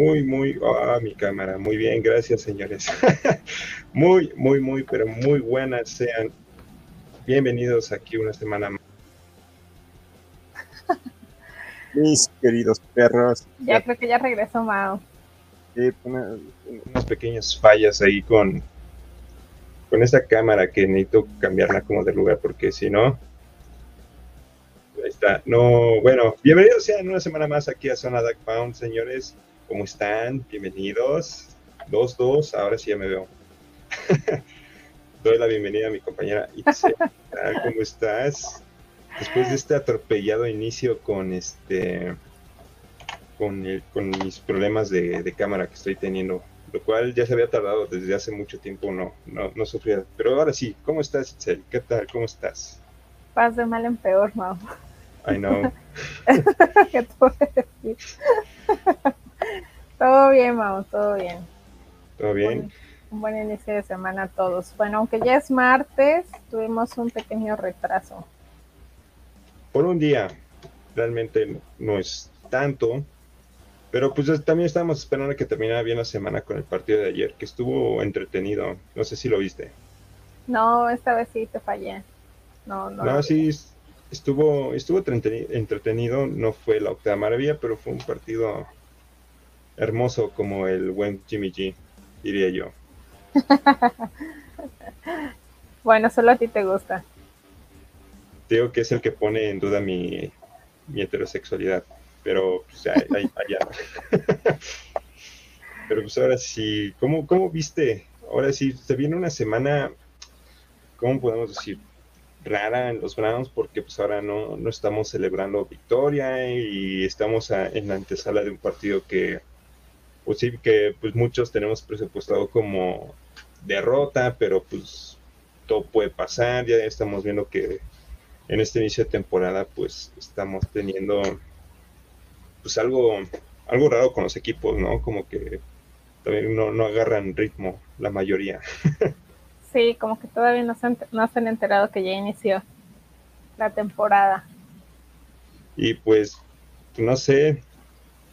Muy, muy, ah, mi cámara, muy bien, gracias señores. muy, muy, muy, pero muy buenas sean. Bienvenidos aquí una semana más. Mis queridos perros. Ya creo que ya regresó Mao. Sí, unas pequeñas fallas ahí con, con esta cámara que necesito cambiarla como de lugar porque si no, ahí está. No, bueno, bienvenidos sean una semana más aquí a Zona Dark Pound, señores. ¿Cómo están? Bienvenidos. Dos, dos, ahora sí ya me veo. Doy la bienvenida a mi compañera Itzel. ¿Cómo estás? Después de este atropellado inicio con este con, con mis problemas de, cámara que estoy teniendo, lo cual ya se había tardado desde hace mucho tiempo, no, no, no sufría. Pero ahora sí, ¿cómo estás, Itzel? ¿Qué tal? ¿Cómo estás? Paz de mal en peor, Mau. I know. ¿Qué decir? Todo bien, Mau, todo bien. ¿Todo bien? Un, buen inicio de semana a todos. Bueno, aunque ya es martes, tuvimos un pequeño retraso. Por un día, realmente no es tanto, pero pues también estábamos esperando que terminara bien la semana con el partido de ayer, que estuvo entretenido. No sé si lo viste. No, esta vez sí te fallé. No, no. No, sí, estuvo, estuvo entretenido. No fue la octava maravilla, pero fue un partido hermoso como el buen Jimmy G, diría yo. bueno, solo a ti te gusta. Digo que es el que pone en duda mi, mi heterosexualidad pero pues allá. pero pues ahora sí, ¿cómo, ¿cómo viste? Ahora sí, se viene una semana, ¿cómo podemos decir? rara en los Browns porque pues ahora no, no estamos celebrando victoria y estamos en la antesala de un partido que pues sí que pues muchos tenemos presupuestado como derrota pero pues todo puede pasar ya estamos viendo que en este inicio de temporada pues estamos teniendo pues algo, algo raro con los equipos, ¿no? Como que también no, no agarran ritmo la mayoría. sí, como que todavía no se, han, no se han enterado que ya inició la temporada. Y pues, no sé,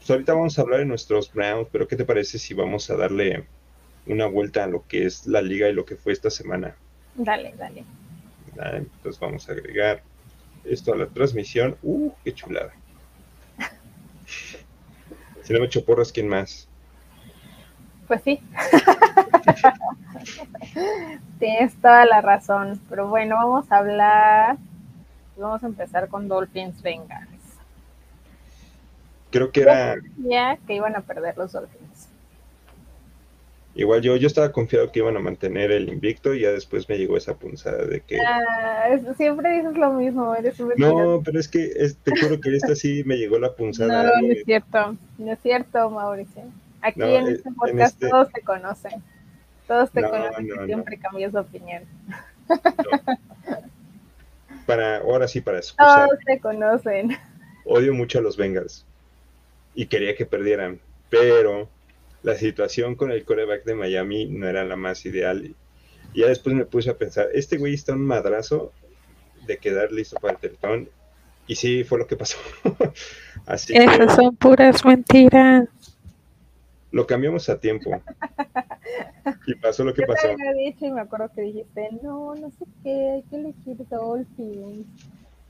pues ahorita vamos a hablar de nuestros Browns, pero ¿qué te parece si vamos a darle una vuelta a lo que es la liga y lo que fue esta semana? Dale, dale. entonces vamos a agregar esto a la transmisión. ¡Uh, qué chulada! Si no me echo porras, ¿quién más? Pues sí. Tienes toda la razón. Pero bueno, vamos a hablar. Vamos a empezar con Dolphins Bengals. Creo que era. Ya que iban a perder los Dolphins. Igual yo, yo estaba confiado que iban a mantener el invicto y ya después me llegó esa punzada de que... Ah, siempre dices lo mismo, eres No, pero es que te juro que esta sí me llegó la punzada. No, no es cierto, no es cierto, Mauricio. Aquí en eh, este podcast todos te conocen. Todos te conocen y siempre cambias de opinión. Para, ahora sí, para excusar. Todos te conocen. Odio mucho a los Bengals y quería que perdieran, pero la situación con el coreback de Miami no era la más ideal. Y ya después me puse a pensar, este güey está un madrazo de quedar listo para el teletón. Y sí, fue lo que pasó. Así Esas son puras mentiras. Lo cambiamos a tiempo. Y pasó lo que Yo pasó. Dicho y me acuerdo que dijiste, no, no sé qué, hay que elegir Dolphins.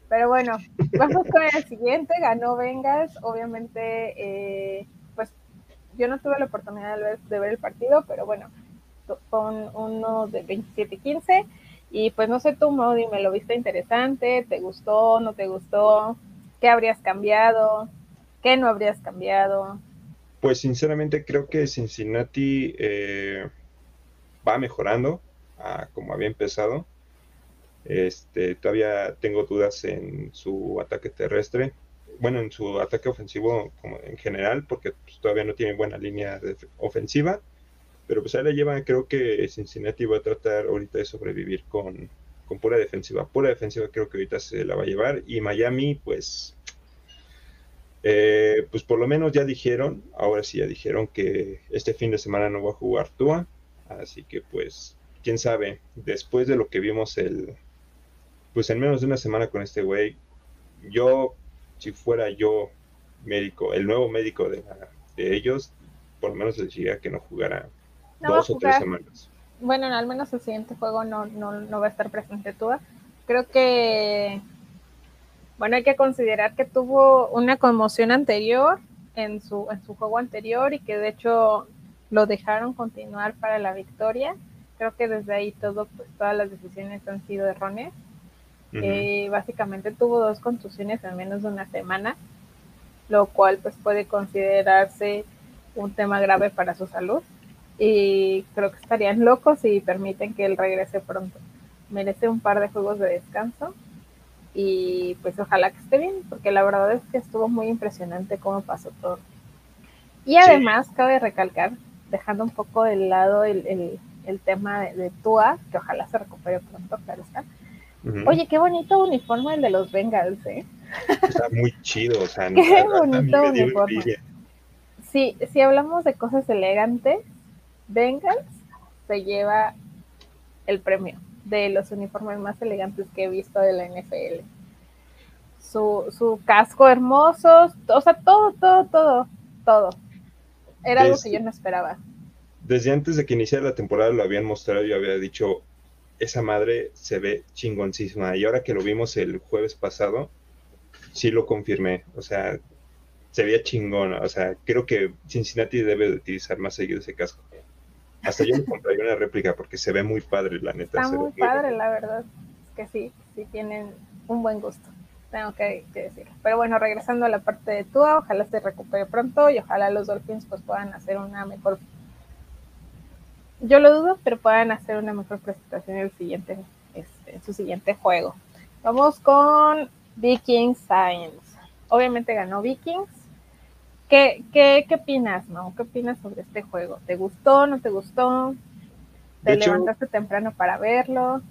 Pero bueno, vamos con el siguiente. Ganó Vengas, obviamente. Eh, yo no tuve la oportunidad de ver, el partido, pero bueno, con uno de 27-15. Y pues no sé tú, Mo, me ¿lo viste interesante? ¿Te gustó? ¿No te gustó? ¿Qué habrías cambiado? ¿Qué no habrías cambiado? Pues sinceramente creo que Cincinnati eh, va mejorando a como había empezado. Este, todavía tengo dudas en su ataque terrestre bueno, en su ataque ofensivo como en general, porque pues, todavía no tiene buena línea ofensiva, pero pues ahí la lleva, creo que Cincinnati va a tratar ahorita de sobrevivir con, con pura defensiva. Pura defensiva creo que ahorita se la va a llevar, y Miami, pues, eh, pues por lo menos ya dijeron, ahora sí ya dijeron que este fin de semana no va a jugar Tua, así que pues, quién sabe, después de lo que vimos el, pues en menos de una semana con este güey, yo si fuera yo médico, el nuevo médico de, ellos, por lo menos les diría que no jugara No dos o tres semanas. Bueno, al menos el siguiente juego no, no, no va a estar presente Tua. Creo que, bueno, hay que considerar que tuvo una conmoción anterior en su, en su juego anterior y que de hecho lo dejaron continuar para la victoria. Creo que desde ahí todo, pues, todas las decisiones han sido erróneas. Eh, básicamente tuvo dos contusiones en menos de una semana, lo cual pues puede considerarse un tema grave para su salud y creo que estarían locos si permiten que él regrese pronto. Merece un par de juegos de descanso y pues ojalá que esté bien, porque la verdad es que estuvo muy impresionante cómo pasó todo. Y además, cabe recalcar, dejando un poco de lado el, el- el tema de, de Tua, que ojalá se recupere pronto, claro está. Oye, qué bonito uniforme el de los Bengals, ¿eh? Está muy chido, o sea, Qué bonito uniforme. Sí, si hablamos de cosas elegantes, Bengals se lleva el premio de los uniformes más elegantes que he visto de la NFL. Su, su casco hermoso, o sea, todo, todo, todo, todo. Era algo que yo no esperaba. Desde antes de que iniciara la temporada lo habían mostrado, yo había dicho, esa madre se ve chingoncísima. Y ahora que lo vimos el jueves pasado, sí lo confirmé. O sea, se veía chingón. O sea, creo que Cincinnati debe de utilizar más seguido ese casco. Hasta yo me compraría una réplica porque se ve muy padre, la neta. Está muy padre, la verdad. Es que sí, sí tienen un buen gusto. Tengo que, que decirlo. Pero bueno, regresando a la parte de Tua, ojalá se recupere pronto y ojalá los Dolphins pues puedan hacer una mejor. Yo lo dudo, pero puedan hacer una mejor presentación en el siguiente, este, en su siguiente juego. Vamos con Vikings Science. Obviamente ganó Vikings. ¿Qué, qué, qué opinas, no? ¿Qué opinas sobre este juego? ¿Te gustó? ¿No te gustó? ¿Te De hecho- levantaste temprano para verlo?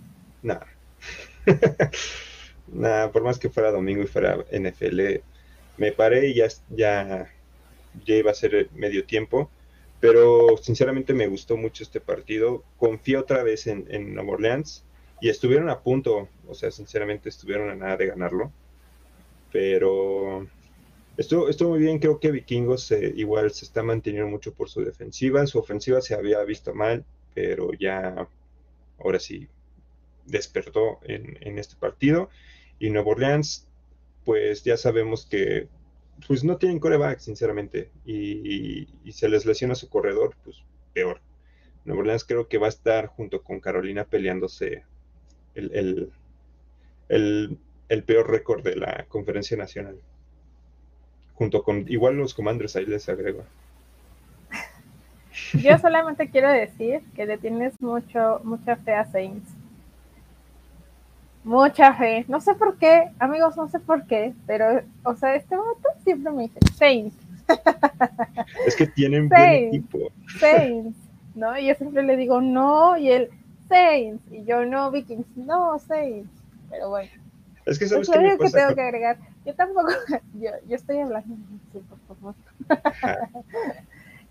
Nah. nah, por más que fuera domingo y fuera NFL, me paré y ya, ya, ya iba a ser medio tiempo. Pero sinceramente me gustó mucho este partido. Confío otra vez en, en Nueva Orleans y estuvieron a punto, o sea, sinceramente estuvieron a nada de ganarlo. Pero estuvo, estuvo muy bien. Creo que Vikingos eh, igual se está manteniendo mucho por su defensiva. Su ofensiva se había visto mal, pero ya ahora sí despertó en, en este partido. Y Nueva Orleans, pues ya sabemos que pues no tienen coreback, sinceramente, y, y- se les lesiona su corredor, pues peor. Nueva Orleans creo que va a estar junto con Carolina peleándose el, el, el- el peor récord de la conferencia nacional. Junto con, igual los Commanders, ahí les agrego. Yo solamente quiero decir que le tienes mucho, mucha fe a Saints. Mucha fe. No sé por qué, amigos, no sé por qué, pero, o sea, este vato siempre me dice Saints, Es que tienen Sí. buen equipo. Saints, ¿no? Y yo siempre le digo no, y él Saints, y yo no, Vikings, no, Saints. Pero bueno, Es que es sabes me que tengo con- que agregar. Yo tampoco, yo, yo estoy hablando, sí, por favor. Ajá.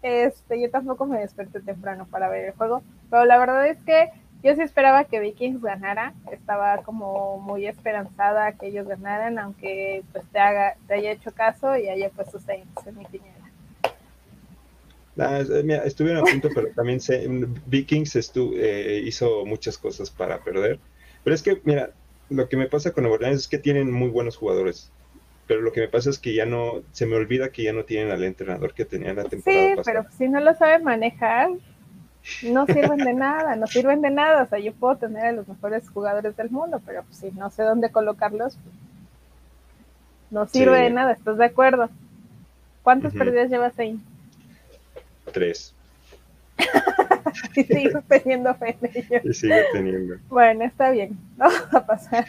Este, yo tampoco me desperté temprano para ver el juego, pero la verdad es que yo sí esperaba que Vikings ganara, estaba como muy esperanzada que ellos ganaran, aunque pues te haga, te haya hecho caso y haya puesto Saints en mi. Nah, es- eh, mira, estuvieron a punto, pero también se, Vikings estu- eh, hizo muchas cosas para perder. Pero es que, mira, lo que me pasa con Nueva Orleans es que tienen muy buenos jugadores. Pero lo que me pasa es que ya no, se me olvida que ya no tienen al entrenador que tenían la temporada Sí, pasada. pero si no lo saben manejar, no sirven de nada, no sirven de nada. O sea, yo puedo tener a los mejores jugadores del mundo, pero pues, si no sé dónde colocarlos, pues, no sirve Sí. de nada, ¿estás de acuerdo? ¿Cuántas Ujú. pérdidas llevas ahí? Tres. Y sigo teniendo fe en ellos. Y sigue teniendo. Bueno, está bien. Vamos a pasar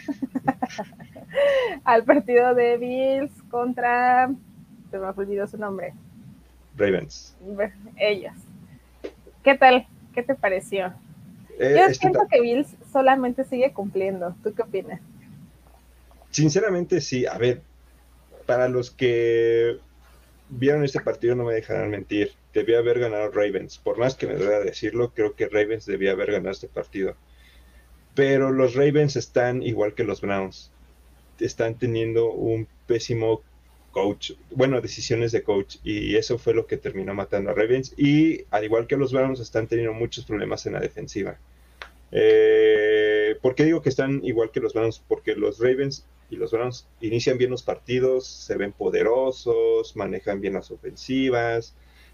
al partido de Bills contra. Se me olvidó su nombre. Ravens. Ellos. ¿Qué tal? ¿Qué te pareció? Eh, Yo siento que Bills solamente sigue cumpliendo. ¿Tú qué opinas? Sinceramente, sí. A ver, para los que vieron este partido, no me dejarán mentir. Debía haber ganado Ravens. Por más que me duele decirlo, creo que Ravens debía haber ganado este partido. Pero los Ravens están igual que los Browns. Están teniendo un pésimo coach, bueno, decisiones de coach, y eso fue lo que terminó matando a Ravens. Y al igual que los Browns, están teniendo muchos problemas en la defensiva. Eh, ¿Por qué digo que están igual que los Browns? Porque los Ravens y los Browns inician bien los partidos, se ven poderosos, manejan bien las ofensivas,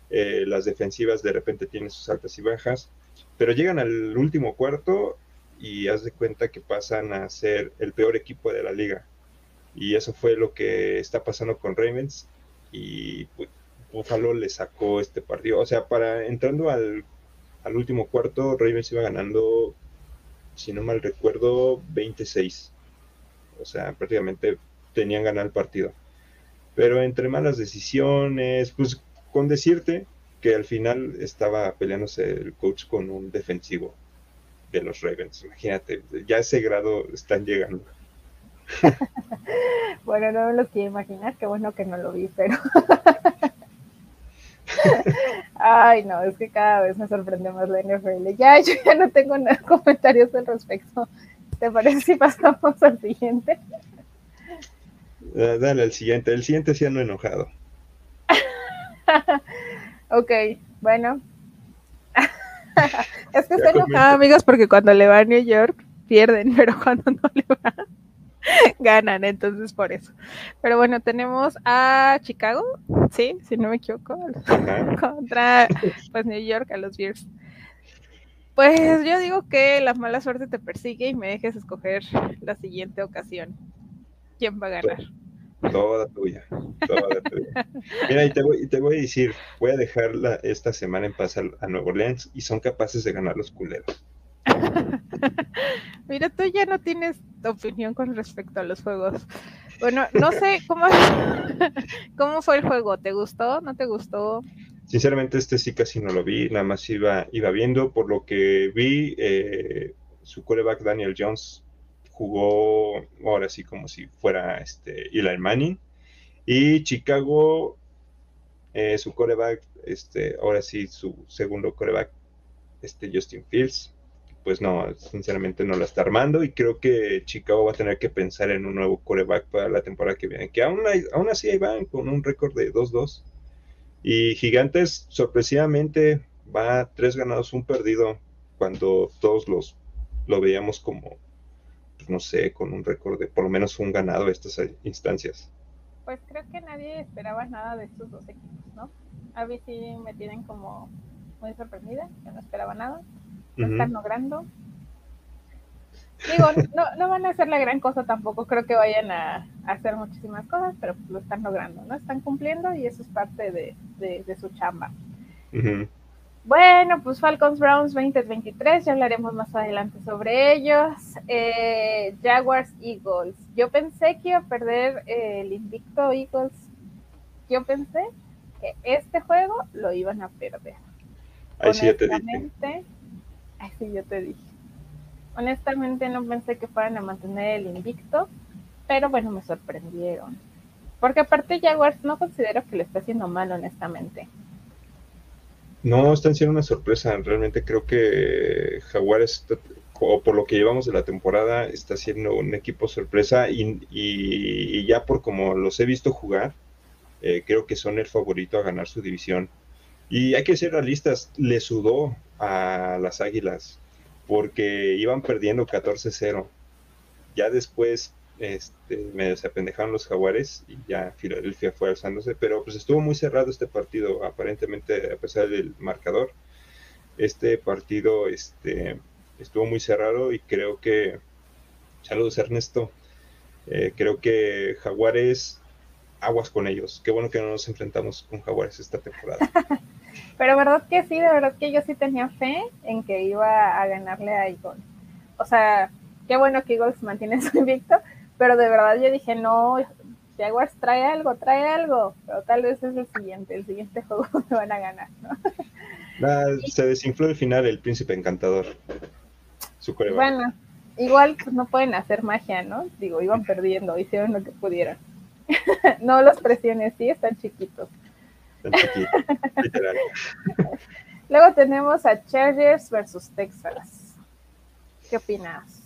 eh, las defensivas de repente tienen sus altas y bajas, pero llegan al último cuarto y haz de cuenta que pasan a ser el peor equipo de la liga. Y eso fue lo que está pasando con Ravens y pues, Buffalo le sacó este partido. O sea, para entrando al, al último cuarto, Ravens iba ganando, si no mal recuerdo, 26. O sea, prácticamente tenían ganado el partido. Pero entre malas decisiones, pues con decirte que al final estaba peleándose el coach con un defensivo de los Ravens. Imagínate, ya ese grado están llegando. bueno, no me lo quiero imaginar, qué bueno que no lo vi, pero... Ay, no, es que cada vez me sorprende más la NFL. Ya, yo ya no tengo nada, comentarios al respecto. ¿Te parece si pasamos al siguiente? Uh, dale al siguiente. El siguiente sí ando enojado. ok, bueno. es que estoy enojada, amigos, porque cuando le va a New York pierden, pero cuando no le va ganan, entonces por eso. Pero bueno, tenemos a Chicago, sí, si no me equivoco, contra pues New York a los Bears. Pues yo digo que la mala suerte te persigue y me dejes escoger la siguiente ocasión. ¿Quién va a ganar? Toda tuya, toda tuya. Mira, y te, voy, y te voy a decir, voy a dejar esta semana en paz a, a Nueva Orleans y son capaces de ganar los culeros. Mira, tú ya no tienes opinión con respecto a los juegos. Bueno, no sé cómo, cómo fue el juego. ¿Te gustó? ¿No te gustó? Sinceramente, este sí casi no lo vi, nada más iba, iba viendo. Por lo que vi, eh, su coreback Daniel Jones jugó ahora sí como si fuera este, Eli Manning. Y Chicago, eh, su coreback, este, ahora sí su segundo coreback, este, Justin Fields, pues no, sinceramente no la está armando y creo que Chicago va a tener que pensar en un nuevo coreback para la temporada que viene, que aún, así ahí van con un récord de 2-2. Y Gigantes, sorpresivamente, va tres ganados, un perdido, cuando todos los lo veíamos como, pues no sé, con un récord de por lo menos un ganado estas instancias. Pues creo que nadie esperaba nada de estos dos equipos, ¿no? A mí sí me tienen como muy sorprendida, no esperaba nada lo están logrando. Digo, no, no, van a hacer la gran cosa tampoco, creo que vayan a, hacer muchísimas cosas, pero lo están logrando, ¿no? Están cumpliendo y eso es parte de, su chamba. Bueno, pues Falcons Browns 2023, ya hablaremos más adelante sobre ellos. Eh, Jaguars Eagles. Yo pensé que iba a perder el invicto Eagles. Yo pensé que este juego lo iban a perder. Ahí sí te dije. Así yo te dije. Honestamente no pensé que fueran a mantener el invicto, pero bueno, me sorprendieron. Porque aparte Jaguars no considero que le esté haciendo mal, honestamente. No, están siendo una sorpresa. Realmente creo que Jaguars, o por lo que llevamos de la temporada, está siendo un equipo sorpresa y, ya por como los he visto jugar, eh, creo que son el favorito a ganar su división. Y hay que ser realistas, le sudó a las Águilas porque iban perdiendo 14-0. Ya después este, medio se apendejaron los Jaguares y ya Filadelfia fue alzándose, pero pues estuvo muy cerrado este partido, aparentemente a pesar del marcador. Este partido este, estuvo muy cerrado y creo que, saludos Ernesto, eh, creo que Jaguares, aguas con ellos. Qué bueno que no nos enfrentamos con Jaguares esta temporada. Pero verdad que sí, de verdad que yo sí tenía fe en que iba a ganarle a Eagles. O sea, qué bueno que Eagles mantiene su invicto, pero de verdad yo dije, no, Jaguars trae algo, trae algo, pero tal vez es el siguiente, el siguiente juego me van a ganar, ¿no? se desinfló el final el príncipe encantador. Su bueno, igual pues, no pueden hacer magia, ¿no? Digo, iban perdiendo, hicieron lo que pudieron. no los presiones, sí, están chiquitos. Luego tenemos a Chargers versus Texas. ¿Qué opinas?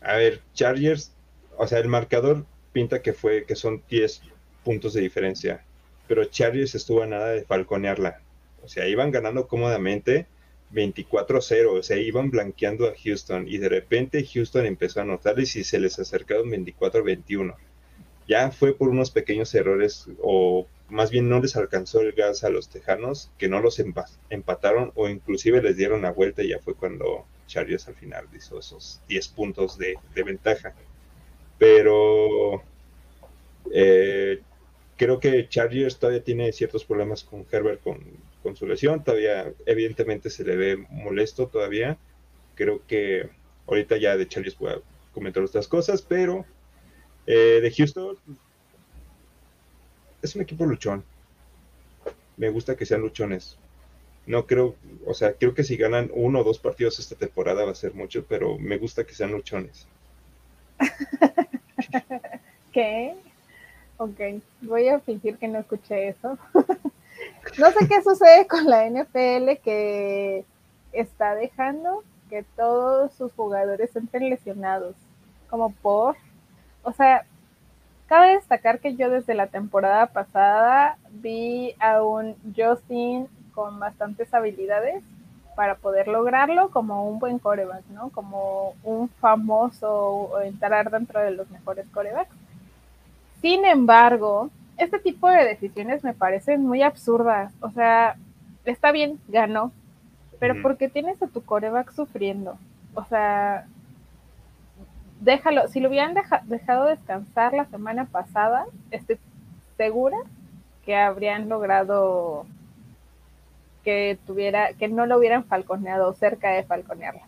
A ver, Chargers, o sea, el marcador pinta que fue que son 10 puntos de diferencia. Pero Chargers estuvo a nada de falconearla. O sea, iban ganando cómodamente 24-0. O sea, iban blanqueando a Houston. Y de repente Houston empezó a notarles y se les acercaron 24-21. Ya fue por unos pequeños errores, o más bien no les alcanzó el gas a los tejanos, que no los empataron o inclusive les dieron la vuelta y ya fue cuando Chargers al final hizo esos 10 puntos de, ventaja. Pero eh, creo que Chargers todavía tiene ciertos problemas con Herbert con, con, su lesión. Todavía, evidentemente, se le ve molesto todavía. Creo que ahorita ya de Chargers voy a comentar otras cosas, pero eh, de Houston es un equipo luchón. Me gusta que sean luchones. No creo, o sea, creo que si ganan uno o dos partidos esta temporada va a ser mucho, pero me gusta que sean luchones. ¿Qué? Ok, voy a fingir que no escuché eso. no sé qué sucede con la NFL que está dejando que todos sus jugadores entren lesionados, como por o sea, cabe destacar que yo desde la temporada pasada vi a un Justin con bastantes habilidades para poder lograrlo como un buen coreback, ¿no? Como un famoso o entrar dentro de los mejores corebacks. Sin embargo, este tipo de decisiones me parecen muy absurdas. O sea, está bien, ganó, pero ¿por qué tienes a tu coreback sufriendo? O sea, déjalo, si lo hubieran dejado descansar la semana pasada, estoy segura que habrían logrado que tuviera, que no lo hubieran falconeado cerca de falconearla,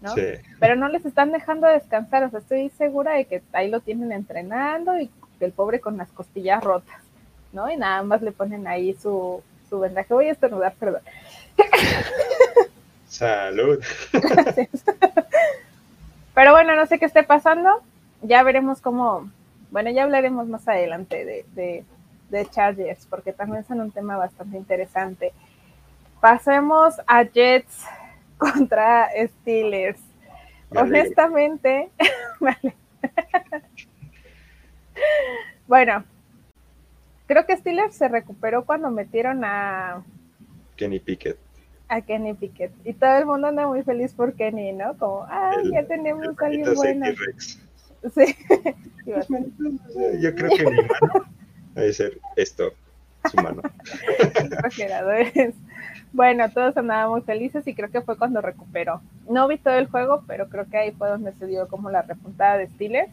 ¿no? Pero no les están dejando descansar, o sea, estoy segura de que ahí lo tienen entrenando y el pobre con las costillas rotas, ¿no? Y nada más le ponen ahí su, su vendaje. Voy a estornudar, perdón. Salud. Pero bueno, no sé qué esté pasando. Ya veremos cómo. Bueno, ya hablaremos más adelante de, de, Chargers, porque también son un tema bastante interesante. Pasemos a Jets contra Steelers. Honestamente, vale. bueno, creo que Steelers se recuperó cuando metieron a Kenny Pickett a Kenny Pickett. Y todo el mundo anda muy feliz por Kenny, ¿no? Como, ah, ya tenemos a alguien bueno. Sí. Yo creo que mi mano debe ser esto, su mano. bueno, todos andábamos felices y creo que fue cuando recuperó. No vi todo el juego, pero creo que ahí fue donde se dio como la repuntada de Steelers.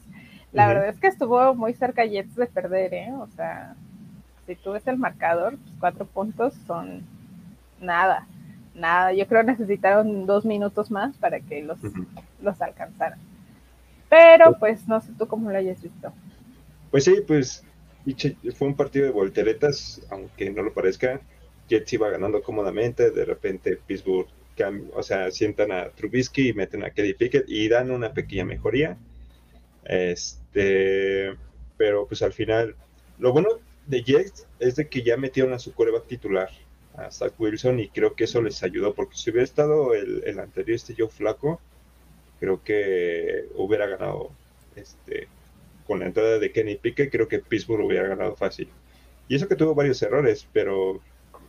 La verdad es que estuvo muy cerca Jets de perder, ¿eh? O sea, si tú ves el marcador, pues cuatro puntos son nada nada, yo creo necesitaron dos minutos más para que los, los alcanzaran. Pero pues, pues no sé tú cómo lo hayas visto. Pues sí, pues fue un partido de volteretas, aunque no lo parezca. Jets iba ganando cómodamente, de repente Pittsburgh, o sea, sientan a Trubisky y meten a Kelly Pickett y dan una pequeña mejoría. Este, pero pues al final, lo bueno de Jets es de que ya metieron a su coreback titular a Zach Wilson y creo que eso les ayudó porque si hubiera estado el, anterior, este Joe Flaco, creo que hubiera ganado este con la entrada de Kenny Pickett, creo que Pittsburgh hubiera ganado fácil. Y eso que tuvo varios errores, pero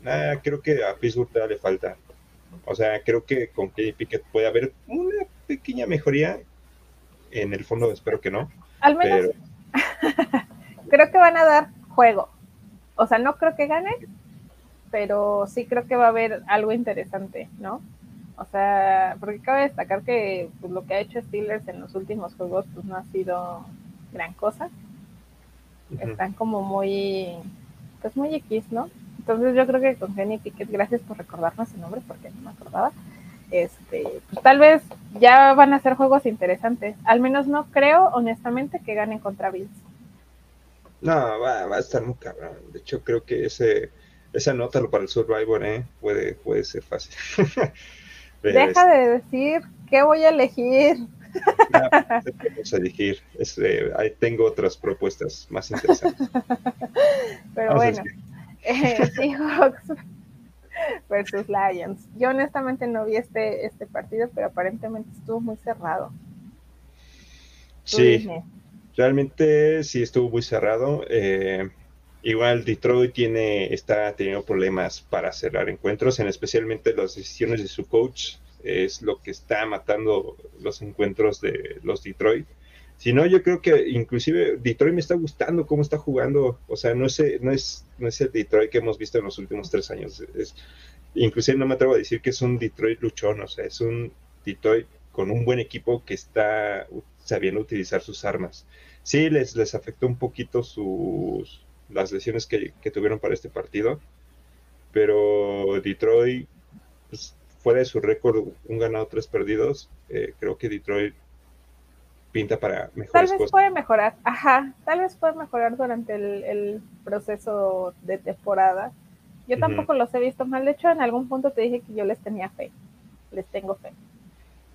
nada, creo que a Pittsburgh todavía le falta. O sea, creo que con Kenny Pickett puede haber una pequeña mejoría. En el fondo espero que no. Al menos creo que van a dar juego. O sea, no creo que gane, pero sí creo que va a haber algo interesante, ¿no? O sea, porque cabe destacar que pues, lo que ha hecho Steelers en los últimos juegos pues no ha sido gran cosa. Están como muy, pues muy X, ¿no? Entonces yo creo que con Jenny Pickett, gracias por recordarnos ese nombre porque no me acordaba. Este, pues tal vez ya van a ser juegos interesantes. Al menos no creo, honestamente, que ganen contra Bills. No, va, va a estar muy cabrón. De hecho, creo que ese esa nota para el Survivor, ¿eh? Puede, puede ser fácil. Deja de decir qué voy a elegir. vamos a elegir. Eh, ahí tengo otras propuestas más interesantes. Pero bueno, eh, Seahawks versus Lions. Yo honestamente no vi este, este partido, pero aparentemente estuvo muy cerrado. Sí, realmente sí estuvo muy cerrado. Eh, Igual Detroit tiene, está teniendo problemas para cerrar encuentros, en especialmente las decisiones de su coach, es lo que está matando los encuentros de los Detroit. Si no, yo creo que inclusive Detroit me está gustando cómo está jugando. O sea, no es, no es, no es el Detroit que hemos visto en los últimos tres años. Es, inclusive no me atrevo a decir que es un Detroit luchón. O sea, es un Detroit con un buen equipo que está sabiendo utilizar sus armas. Sí, les, les afectó un poquito sus, las lesiones que, tuvieron para este partido, pero Detroit, pues, fuera de su récord, un ganado, tres perdidos, eh, creo que Detroit pinta para mejores Tal vez puede mejorar, ajá, tal vez puede mejorar durante el, proceso de temporada. Yo tampoco los he visto mal, de hecho en algún punto te dije que yo les tenía fe, les tengo fe.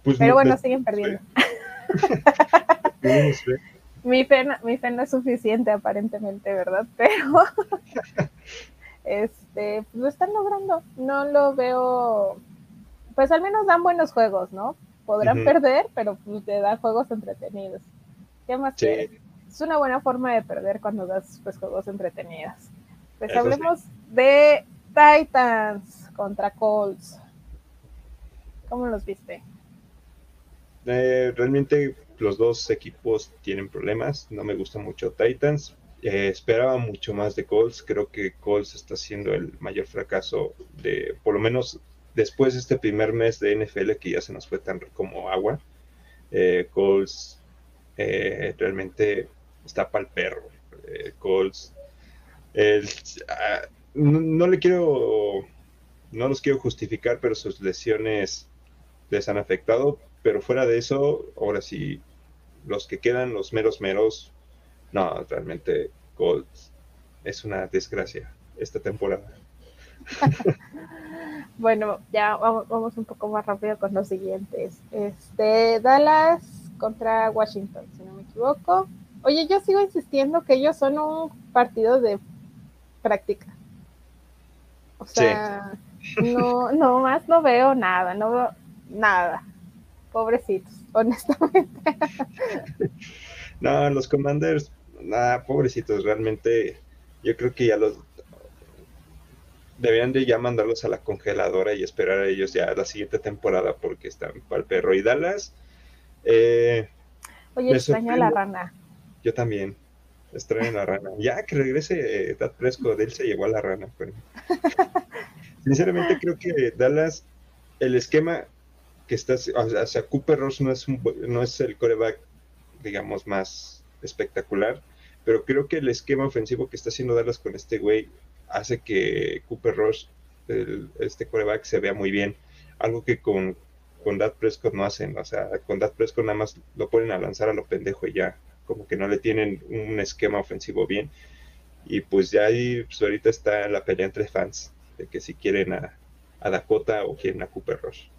Pues Pero bueno, siguen perdiendo. mi, fe, mi fe no es suficiente aparentemente, ¿verdad? Pero este, pues lo están logrando. No lo veo, pues al menos dan buenos juegos, ¿no? Podrán perder, pero pues te dan juegos entretenidos. ¿Qué más Es una buena forma de perder cuando das pues, juegos entretenidos. Pues hablemos de Titans contra Colts. ¿Cómo los viste? Eh, realmente los dos equipos tienen problemas. No me gusta mucho Titans. Eh, esperaba mucho más de Colts. Creo que Colts está siendo el mayor fracaso de, por lo menos después de este primer mes de NFL que ya se nos fue tan como agua. Eh, Colts eh, realmente está para el perro. Colts. Ah, no le quiero. No los quiero justificar, pero sus lesiones les han afectado, pero fuera de eso, ahora sí, los que quedan, los meros meros, no, realmente Gold es una desgracia esta temporada. bueno, ya vamos, un poco más rápido con los siguientes. Este, Dallas contra Washington, si no me equivoco. Oye, yo sigo insistiendo que ellos son un partido de práctica. O sea, no, no más no veo nada, no veo nada pobrecitos, honestamente. no, los Commanders, nada, pobrecitos, realmente yo creo que ya los deberían de ya mandarlos a la congeladora y esperar a ellos ya la siguiente temporada porque están para el perro y Dallas. Eh, Oye, extraño a la rana. Yo también. Extraño a la rana. Ya que regrese eh, Dad Fresco, de él se llevó a la rana. Sinceramente creo que Dallas, el esquema que estás, o sea, Cooper Ross no es, no es el coreback, digamos, más espectacular, pero creo que el esquema ofensivo que está haciendo Dallas con este güey hace que Cooper Ross, este coreback, se vea muy bien. Algo que con, con Dad Prescott no hacen. O sea, con Dad Prescott nada más lo ponen a lanzar a lo pendejo y ya. Como que no le tienen un esquema ofensivo bien. Y pues ya ahí, pues ahorita está la pelea entre fans. De que si quieren a, Dakota o quieren a Cooper Ross.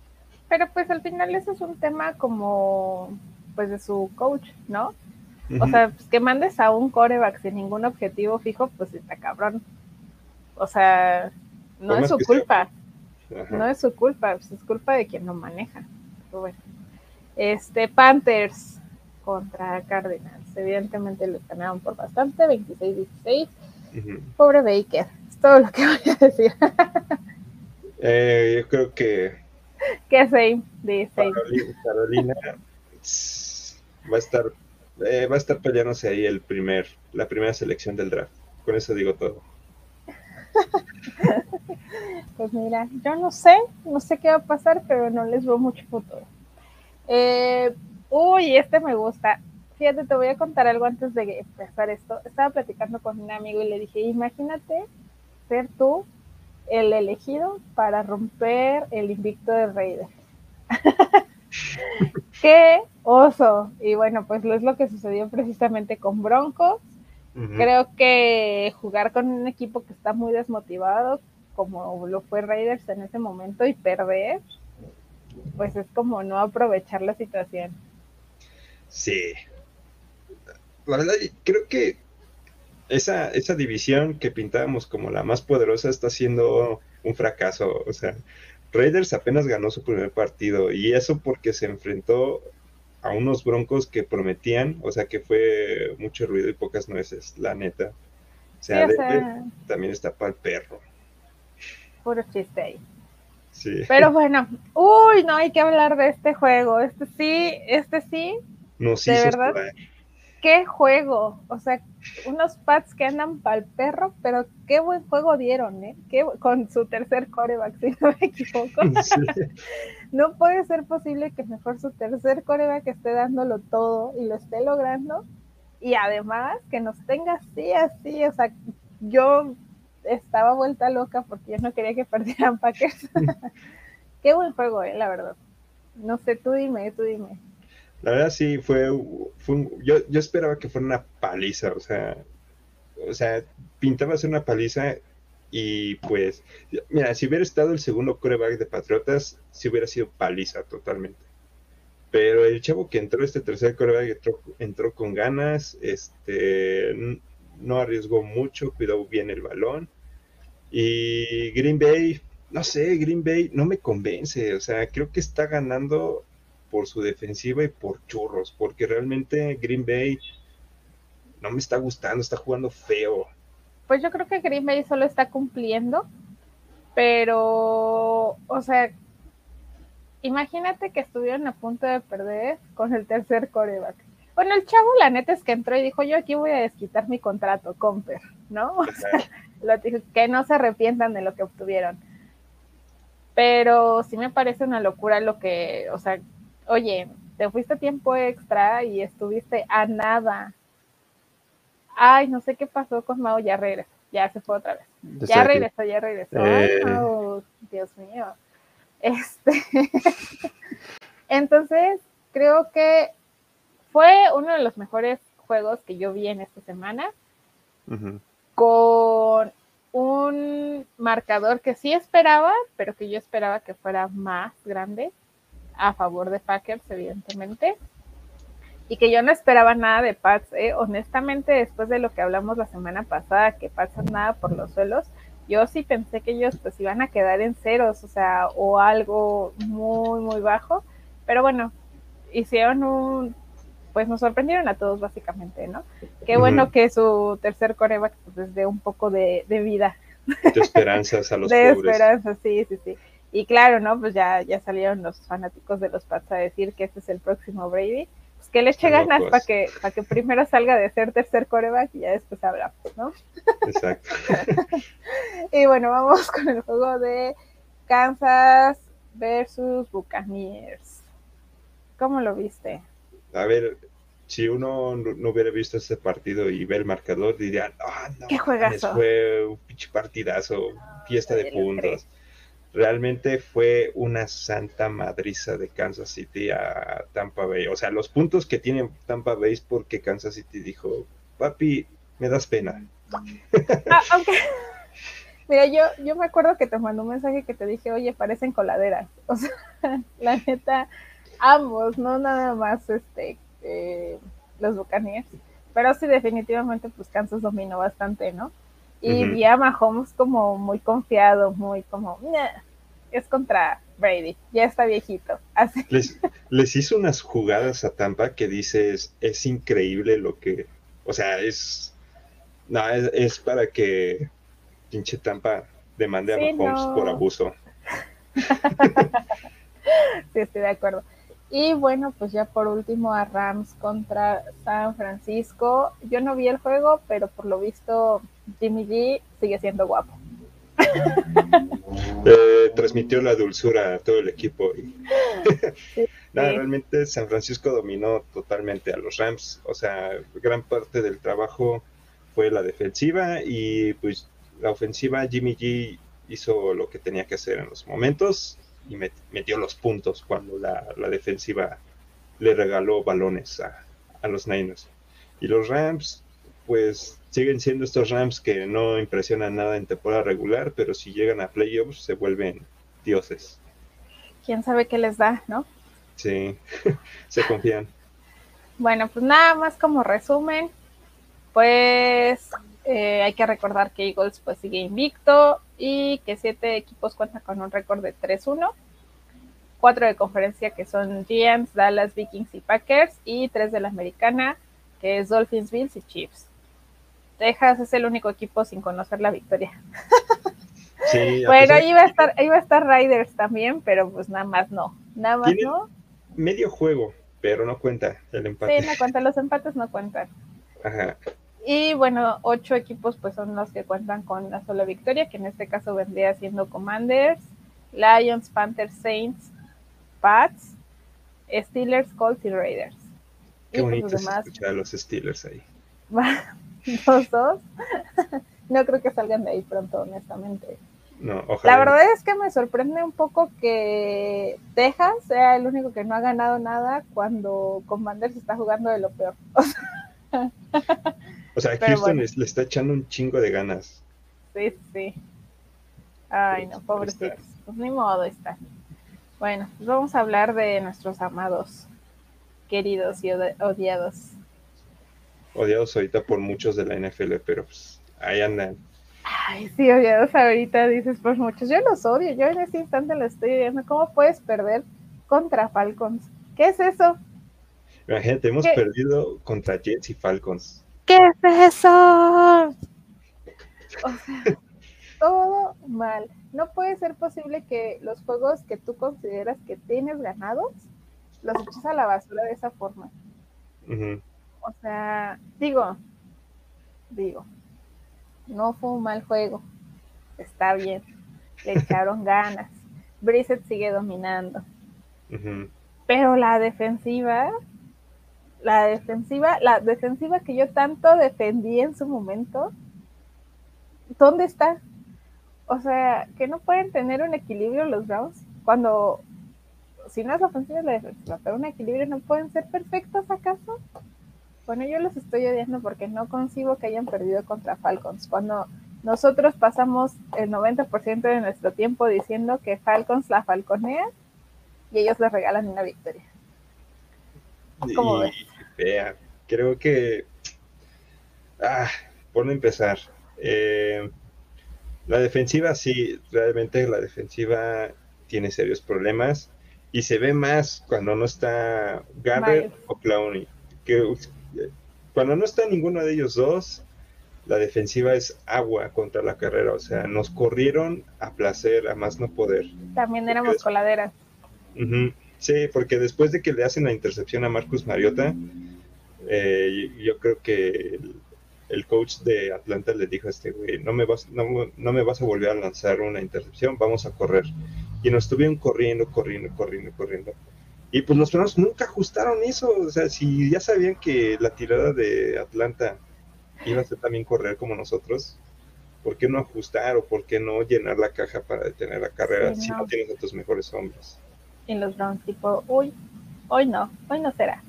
Pero pues al final eso es un tema como pues de su coach, ¿no? O sea, pues que mandes a un coreback sin ningún objetivo fijo, pues está cabrón. O sea, no es su culpa. No es su culpa, pues, es culpa de quien lo maneja. Pero bueno. Este, Panthers contra Cardinals. Evidentemente le ganaron por bastante, 26-16. Pobre Baker, es todo lo que voy a decir. Eh, yo creo que ¿Qué same? De Carolina, va a estar eh, va a estar peleándose ahí el primer, la primera selección del draft. Con eso digo todo. pues mira, yo no sé, no sé qué va a pasar, pero no les veo mucho futuro. Eh, uy, este me gusta. Fíjate, te voy a contar algo antes de empezar esto. Estaba platicando con un amigo y le dije, imagínate ser tú el elegido para romper el invicto de Raider. ¡Qué oso! Y bueno, pues es lo que sucedió precisamente con Broncos. Creo que jugar con un equipo que está muy desmotivado, como lo fue Raiders en ese momento, y perder, pues es como no aprovechar la situación. Sí. La verdad, creo que esa, esa división que pintábamos como la más poderosa está siendo un fracaso. O sea, Raiders apenas ganó su primer partido y eso porque se enfrentó a unos broncos que prometían, o sea que fue mucho ruido y pocas nueces, la neta. O sea, Sí, o Denver sea- también está para el perro. Puro chiste ahí. Sí. Pero bueno, uy, no hay que hablar de este juego. Este sí, este sí, Nos ¿de hizo verdad? Qué juego. O sea, unos pads que andan para el perro, pero qué buen juego dieron, ¿eh? Qué con su tercer coreback, si no me equivoco. Sí. No puede ser posible que mejor su tercer coreback esté dándolo todo y lo esté logrando. Y además que nos tenga así, así. O sea, yo estaba vuelta loca porque yo no quería que perdieran Packers. Qué buen juego, eh, la verdad. No sé, tú dime, tú dime. La verdad sí fue, fue un- yo, yo esperaba que fuera una paliza, o sea, o sea, pintaba ser una paliza y pues, mira, si hubiera estado el segundo coreback de Patriotas, sí hubiera sido paliza totalmente. Pero el chavo que entró, este tercer coreback, entró, entró con ganas, este, no arriesgó mucho, cuidó bien el balón. Y Green Bay, no sé, Green Bay no me convence, o sea, creo que está ganando por su defensiva y por churros, porque realmente Green Bay no me está gustando, está jugando feo. Pues yo creo que Green Bay solo está cumpliendo, pero, o sea, imagínate que estuvieron a punto de perder con el tercer coreback. Bueno, el chavo, la neta es que entró y dijo: Yo aquí voy a desquitar mi contrato, Comper, ¿no? O sea, lo dijo, que no se arrepientan de lo que obtuvieron. Pero sí me parece una locura lo que, o sea, oye, te fuiste tiempo extra y estuviste a nada. Ay, no sé qué pasó con Mao, ya regresó, ya se fue otra vez. Ya aquí. regresó, ya regresó. Ay, Eh. Mau, Dios mío. Este. Entonces, creo que fue uno de los mejores juegos que yo vi en esta semana con un marcador que sí esperaba, pero que yo esperaba que fuera más grande a favor de Packers, evidentemente. Y que yo no esperaba nada de Pats, ¿eh? honestamente, después de lo que hablamos la semana pasada, que Pats andaba por los suelos, yo sí pensé que ellos pues iban a quedar en ceros, o sea, o algo muy, muy bajo. Pero bueno, hicieron un, pues nos sorprendieron a todos básicamente, ¿no? Qué bueno que su tercer coreback pues, les dé un poco de, de vida, De esperanzas a los de pobres. esperanza, sí, sí, sí. Y claro, ¿no? Pues ya, ya salieron los fanáticos de los Pats a decir que este es el próximo Brady. Pues que le eche ganas para que, para que primero salga de ser tercer coreback y ya después hablamos, ¿no? Exacto. Y bueno, vamos con el juego de Kansas versus Buccaneers. ¿Cómo lo viste? A ver, si uno no, hubiera visto este partido y ve el marcador, dirían, ah, no, ¡Qué juegazo! fue un pinche partidazo, fiesta de cree. Realmente fue una santa madriza de Kansas City a Tampa Bay. O sea, los puntos que tiene Tampa Bay es porque Kansas City dijo, papi, me das pena. Ah, mira, yo, yo me acuerdo que te mandó un mensaje que te dije, oye, parecen coladeras. O sea, la neta, ambos, no nada más este eh, los Buccaneers. Pero sí, definitivamente, pues Kansas dominó bastante, ¿no? Y vi a Mahomes como muy confiado, muy como, "Nah, es contra Brady, ya está viejito. Así. Les, les hizo unas jugadas a Tampa que dices, es increíble lo que, o sea, es, no, es, es para que pinche Tampa demande Sí, a Mahomes no. por abuso. Sí, estoy de acuerdo. Y bueno, pues ya por último a Rams contra San Francisco. Yo no vi el juego, pero por lo visto Jimmy G sigue siendo guapo. Eh, transmitió la dulzura a todo el equipo. Y... Sí. Nada, Sí. realmente San Francisco dominó totalmente a los Rams. O sea, gran parte del trabajo fue la defensiva y pues la ofensiva Jimmy G hizo lo que tenía que hacer en los momentos y met- metió los puntos cuando la, la defensiva le regaló balones a, a los Niners. Y los Rams, pues siguen siendo estos Rams que no impresionan nada en temporada regular, pero si llegan a playoffs se vuelven dioses. Quién sabe qué les da, ¿no? Sí, se confían. Bueno, pues nada más como resumen, pues eh, hay que recordar que Eagles pues sigue invicto y que siete equipos cuentan con un récord de 3-1. Cuatro de conferencia que son Giants, Dallas, Vikings y Packers y tres de la americana que es Dolphins, Bills y Chiefs. Texas es el único equipo sin conocer la victoria. Sí, Bueno, ahí iba a estar, ahí iba a estar Riders también, pero pues nada más no. Nada más no. medio juego, pero no cuenta el empate. Sí, no cuentan, los empates no cuentan. Ajá. Y bueno, ocho equipos pues son los que cuentan con una sola victoria, que en este caso vendría siendo Commanders, Lions, Panthers, Saints, Pats, Steelers, Colts y Raiders. Qué y pues bonito demás, escuchar a los Steelers ahí. dos, dos. no creo que salgan de ahí pronto, honestamente. No, ojalá. La verdad es que me sorprende un poco que Texas sea el único que no ha ganado nada cuando Commanders está jugando de lo peor. O sea, Houston bueno. le está echando un chingo de ganas. Sí, sí. Ay, no, pobrecitos. Pues ni modo está. Bueno, pues vamos a hablar de nuestros amados, queridos y od- odiados. Odiados ahorita por muchos de la NFL, pero pues ahí andan. Ay, sí, odiados ahorita, dices por muchos. Yo los odio, yo en este instante los estoy odiando. ¿Cómo puedes perder contra Falcons? ¿Qué es eso? Imagínate, hemos ¿Qué? perdido contra Jets y Falcons. ¿Qué es eso? O sea, todo mal. No puede ser posible que los juegos que tú consideras que tienes ganados los eches a la basura de esa forma. Ujú. O sea, digo, digo, no fue un mal juego. Está bien. Le echaron ganas. Brissett sigue dominando. Pero la defensiva, la defensiva, la defensiva que yo tanto defendí en su momento, ¿dónde está? O sea, que no pueden tener un equilibrio los Browns cuando, si no es la ofensiva es la defensiva, pero un equilibrio no pueden ser perfectos acaso. Bueno, yo los estoy odiando porque no concibo que hayan perdido contra Falcons. Cuando nosotros pasamos el 90% de nuestro tiempo diciendo que Falcons la falconea y ellos les regalan una victoria. ¿Cómo y ves? fea. Creo que. Ah, por no empezar. eh, la defensiva, sí, realmente la defensiva tiene serios problemas. Y se ve más cuando no está Garrett Miles. o Clowney. Que, cuando no está ninguno de ellos dos, la defensiva es agua contra la carrera. O sea, nos corrieron a placer, a más no poder. También éramos Porque- coladeras. Sí, porque después de que le hacen la intercepción a Marcus Mariota, eh, yo creo que el, el coach de Atlanta le dijo a este güey, no me vas, no, no me vas a volver a lanzar una intercepción, vamos a correr. Y nos estuvieron corriendo, corriendo, corriendo, corriendo. Y pues los planos nunca ajustaron eso. O sea, si ya sabían que la tirada de Atlanta iba a ser también correr como nosotros, ¿por qué no ajustar o por qué no llenar la caja para detener la carrera Sí, si no. no tienes a tus mejores hombres? Y los Browns tipo, uy, hoy no, hoy no será.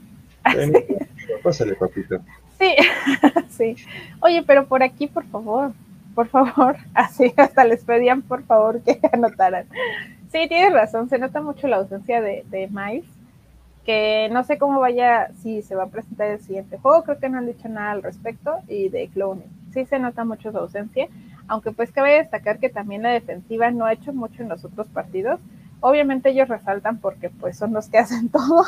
Bueno, pásale, papito. Sí, sí. Oye, pero por aquí, por favor, por favor. Así hasta les pedían, por favor, que anotaran. Sí, tienes razón, se nota mucho la ausencia de, Miles, que no sé cómo vaya, si se va a presentar el siguiente juego, creo que no han dicho nada al respecto, y de Clowney. Sí se nota mucho su ausencia, aunque pues cabe destacar que también la defensiva no ha hecho mucho en los otros partidos. Obviamente ellos resaltan porque pues son los que hacen todo.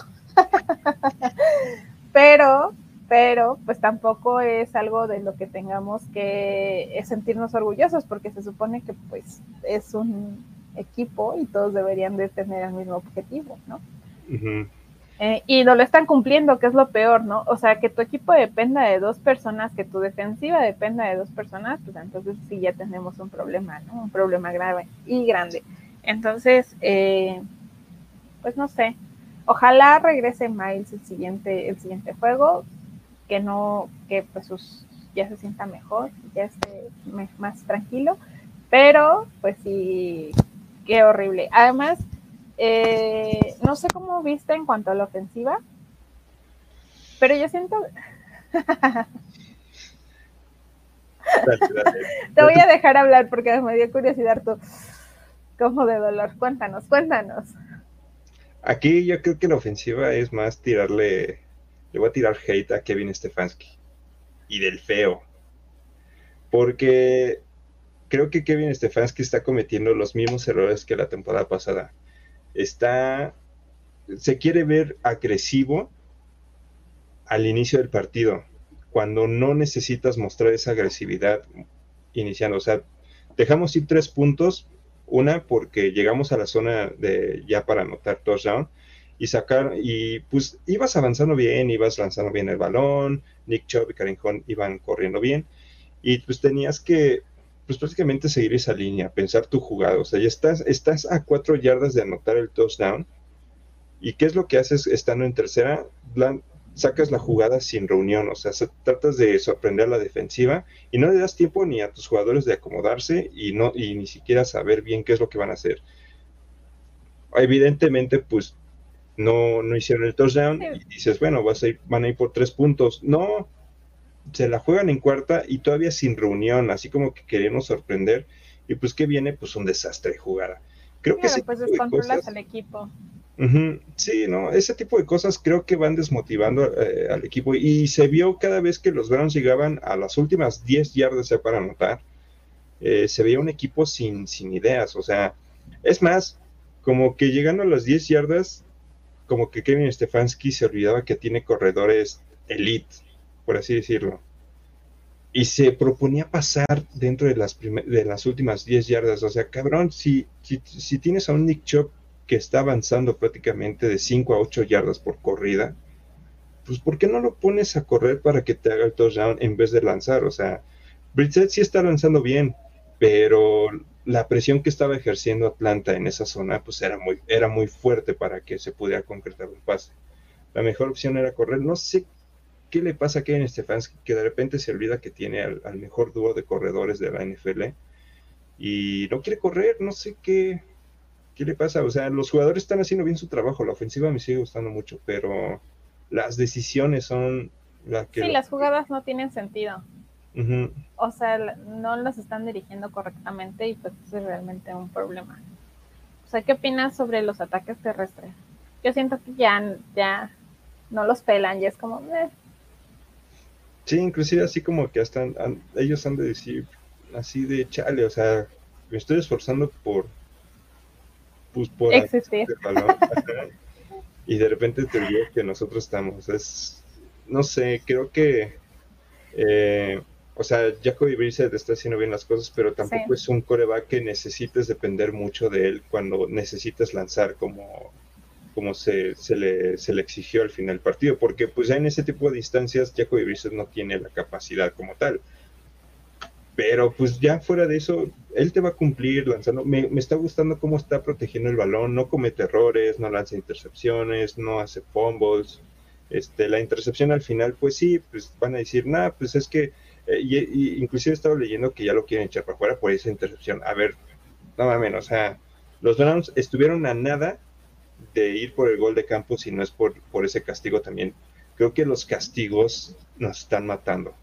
pero, pero pues tampoco es algo de lo que tengamos que sentirnos orgullosos porque se supone que pues es un equipo y todos deberían de tener el mismo objetivo, ¿no? Eh, y no lo están cumpliendo, que es lo peor, ¿no? O sea, que tu equipo dependa de dos personas, que tu defensiva dependa de dos personas, pues entonces sí ya tenemos un problema, ¿no? Un problema grave y grande. Entonces, eh, pues no sé. Ojalá regrese Miles el siguiente, el siguiente juego, que no, que pues sus, ya se sienta mejor, ya esté más tranquilo, pero pues sí, qué horrible. Además, eh, no sé cómo viste en cuanto a la ofensiva, pero yo siento, Dale, dale. te voy a dejar hablar porque me dio curiosidad tu, como de dolor. Cuéntanos, cuéntanos. Aquí yo creo que la ofensiva es más tirarle, le voy a tirar hate a Kevin Stefanski y del feo. Porque creo que Kevin Stefanski está cometiendo los mismos errores que la temporada pasada. Está, se quiere ver agresivo al inicio del partido, cuando no necesitas mostrar esa agresividad iniciando. O sea, dejamos ir tres puntos, una porque llegamos a la zona de ya para anotar touchdown y sacar, y pues ibas avanzando bien, ibas lanzando bien el balón, Nick Chubb y Karen Hunt iban corriendo bien, y pues tenías que, pues prácticamente seguir esa línea, pensar tu jugada, o sea, ya estás, estás a cuatro yardas de anotar el touchdown, y qué es lo que haces estando en tercera, sacas la jugada sin reunión, o sea, tratas de sorprender a la defensiva y no le das tiempo ni a tus jugadores de acomodarse y no y ni siquiera saber bien qué es lo que van a hacer. Evidentemente, pues no, no hicieron el touchdown y dices, bueno, vas a ir, van a ir por tres puntos. No, se la juegan en cuarta y todavía sin reunión, así como que queríamos sorprender. Y pues que viene, pues un desastre de jugada. Creo que pues descontrolas al equipo. Sí, no, ese tipo de cosas creo que van desmotivando eh, al equipo y se vio cada vez que los Browns llegaban a las últimas 10 yardas para anotar, eh, se veía un equipo sin, sin ideas, o sea, es más, como que llegando a las 10 yardas como que Kevin Stefanski se olvidaba que tiene corredores elite, por así decirlo. Y se proponía pasar dentro de las, de las últimas 10 yardas. O sea, cabrón, si, si, tienes a un Nick Chop que está avanzando prácticamente de 5 a 8 yardas por corrida, pues ¿por qué no lo pones a correr para que te haga el touchdown en vez de lanzar? O sea, Brissett sí está lanzando bien, pero la presión que estaba ejerciendo Atlanta en esa zona pues era muy, era muy fuerte para que se pudiera concretar un pase. La mejor opción era correr. No sé qué le pasa a Kevin Stefanski, que de repente se olvida que tiene al, mejor dúo de corredores de la NFL y no quiere correr, no sé qué, qué le pasa. O sea, los jugadores están haciendo bien su trabajo, la ofensiva me sigue gustando mucho, pero las decisiones son las que... Sí, las jugadas no tienen sentido. O sea, no los están dirigiendo correctamente y pues eso es realmente un problema. O sea, ¿qué opinas sobre los ataques terrestres? Yo siento que ya, ya no los pelan, ya es como... Eh. Sí, inclusive así como que hasta ellos han de decir así de chale, o sea, me estoy esforzando por pues por existir. y de repente te digo que nosotros estamos, es, no sé, creo que eh, o sea, Jacoby Brissett está haciendo bien las cosas, pero tampoco es un coreback que necesites depender mucho de él cuando necesitas lanzar como, como se, se, le, se le exigió al final del partido, porque pues ya en ese tipo de distancias Jacoby Brissett no tiene la capacidad como tal. Pero pues ya fuera de eso, él te va a cumplir lanzando. Me, me, está gustando cómo está protegiendo el balón, no comete errores, no lanza intercepciones, no hace fumbles. Este, la intercepción al final, pues sí, pues van a decir, nada, pues es que eh, y, inclusive he estado leyendo que ya lo quieren echar para afuera por esa intercepción. A ver, nada menos, o sea, los Browns estuvieron a nada de ir por el gol de campo si no es por, por ese castigo también. Creo que los castigos nos están matando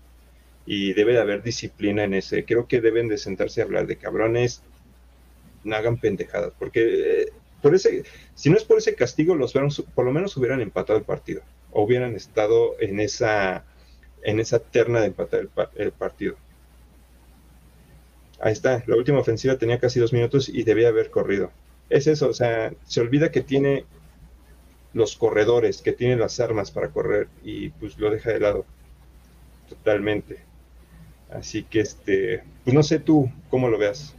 y debe de haber disciplina en ese. Creo que deben de sentarse a hablar de cabrones, no hagan pendejadas, porque eh, por ese, si no es por ese castigo, los Browns por lo menos hubieran empatado el partido, o hubieran estado en esa en esa terna de empatar el, partido. Ahí está, la última ofensiva tenía casi dos minutos y debía haber corrido. Es eso, o sea, se olvida que tiene los corredores, que tiene las armas para correr y pues lo deja de lado totalmente. Así que este, pues no sé tú cómo lo veas.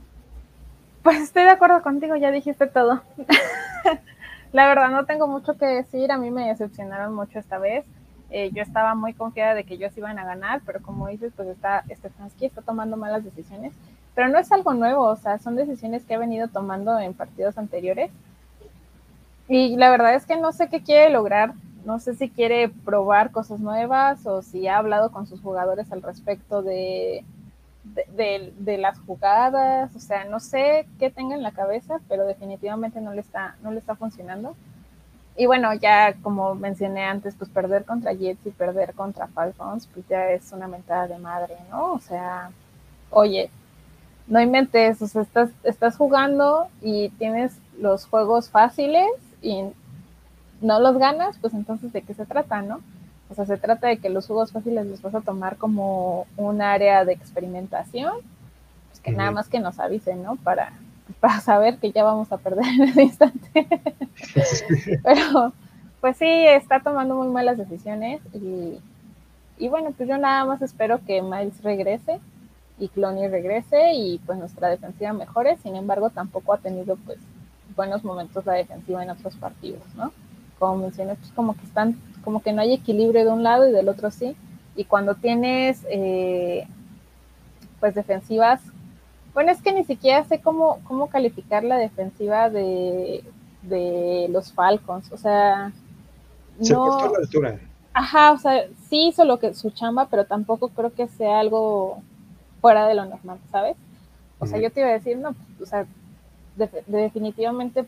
Pues estoy de acuerdo contigo, ya dijiste todo. la verdad no tengo mucho que decir, a mí me decepcionaron mucho esta vez. Eh, yo estaba muy confiada de que ellos iban a ganar, pero como dices, pues está Stefanski está tomando malas decisiones, pero no es algo nuevo, o sea, son decisiones que ha venido tomando en partidos anteriores. Y la verdad es que no sé qué quiere lograr, no sé si quiere probar cosas nuevas o si ha hablado con sus jugadores al respecto de, de, las jugadas, o sea, no sé qué tenga en la cabeza, pero definitivamente no le está, no le está funcionando. Y bueno, ya como mencioné antes, pues perder contra Jets y perder contra Falcons, pues ya es una mentada de madre, ¿no? O sea, oye, no inventes, o sea, estás, estás jugando y tienes los juegos fáciles y no los ganas, pues entonces de qué se trata, ¿no? O sea, se trata de que los juegos fáciles los vas a tomar como un área de experimentación, pues que nada más que nos avisen, ¿no? Para, para saber que ya vamos a perder en ese instante. Pero, pues sí, está tomando muy malas decisiones y Y bueno, pues yo nada más espero que Miles regrese y Clooney regrese y pues nuestra defensiva mejore. Sin embargo, tampoco ha tenido pues buenos momentos la defensiva en otros partidos, ¿no? Como mencioné, pues como que están, como que no hay equilibrio de un lado y del otro sí. Y cuando tienes eh, pues defensivas, bueno, es que ni siquiera sé cómo, cómo calificar la defensiva de, de los Falcons. O sea, Se no, la altura. Ajá, o sea, sí hizo lo que su chamba, pero tampoco creo que sea algo fuera de lo normal, ¿sabes? O sea, yo te iba a decir, no, o sea, definitivamente,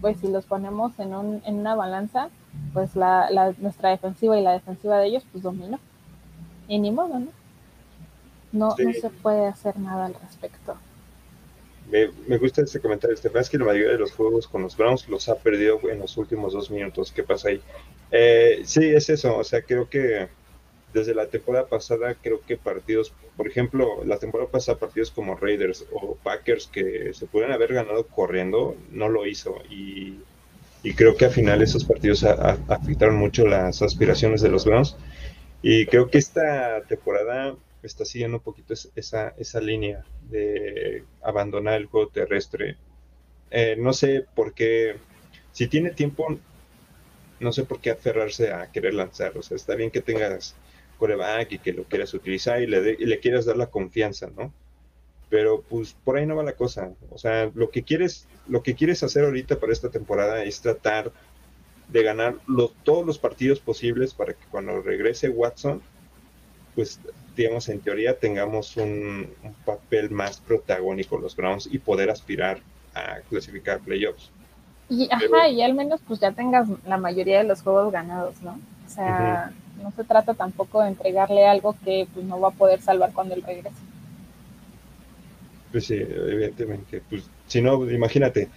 pues si los ponemos en, un, en una balanza, pues la, la, nuestra defensiva y la defensiva de ellos, pues dominó. Y ni modo, ¿no? No, sí. no se puede hacer nada al respecto. Me, me, gusta este comentario, Estefan, es que la mayoría de los juegos con los Browns los ha perdido en los últimos dos minutos. ¿Qué pasa ahí? Eh, sí, es eso. O sea, creo que desde la temporada pasada, creo que partidos, por ejemplo, la temporada pasada, partidos como Raiders o Packers que se pueden haber ganado corriendo, no lo hizo. Y, y creo que al final esos partidos a, a, afectaron mucho las aspiraciones de los Browns. Y creo que esta temporada está siguiendo un poquito esa, esa línea de abandonar el juego terrestre. Eh, no sé por qué, si tiene tiempo, no sé por qué aferrarse a querer lanzar. O sea, está bien que tengas coreback y que lo quieras utilizar y le, de, y le quieras dar la confianza, ¿no? Pero pues por ahí no va la cosa. O sea, lo que quieres, lo que quieres hacer ahorita para esta temporada es tratar de ganar los, todos los partidos posibles para que cuando regrese Watson, pues digamos en teoría tengamos un, un papel más protagónico los Browns y poder aspirar a clasificar playoffs. Y, Pero, ajá, y al menos pues ya tengas la mayoría de los juegos ganados, ¿no? O sea, uh -huh no se trata tampoco de entregarle algo que pues, no va a poder salvar cuando él regrese. Pues sí, evidentemente. Pues si no, imagínate,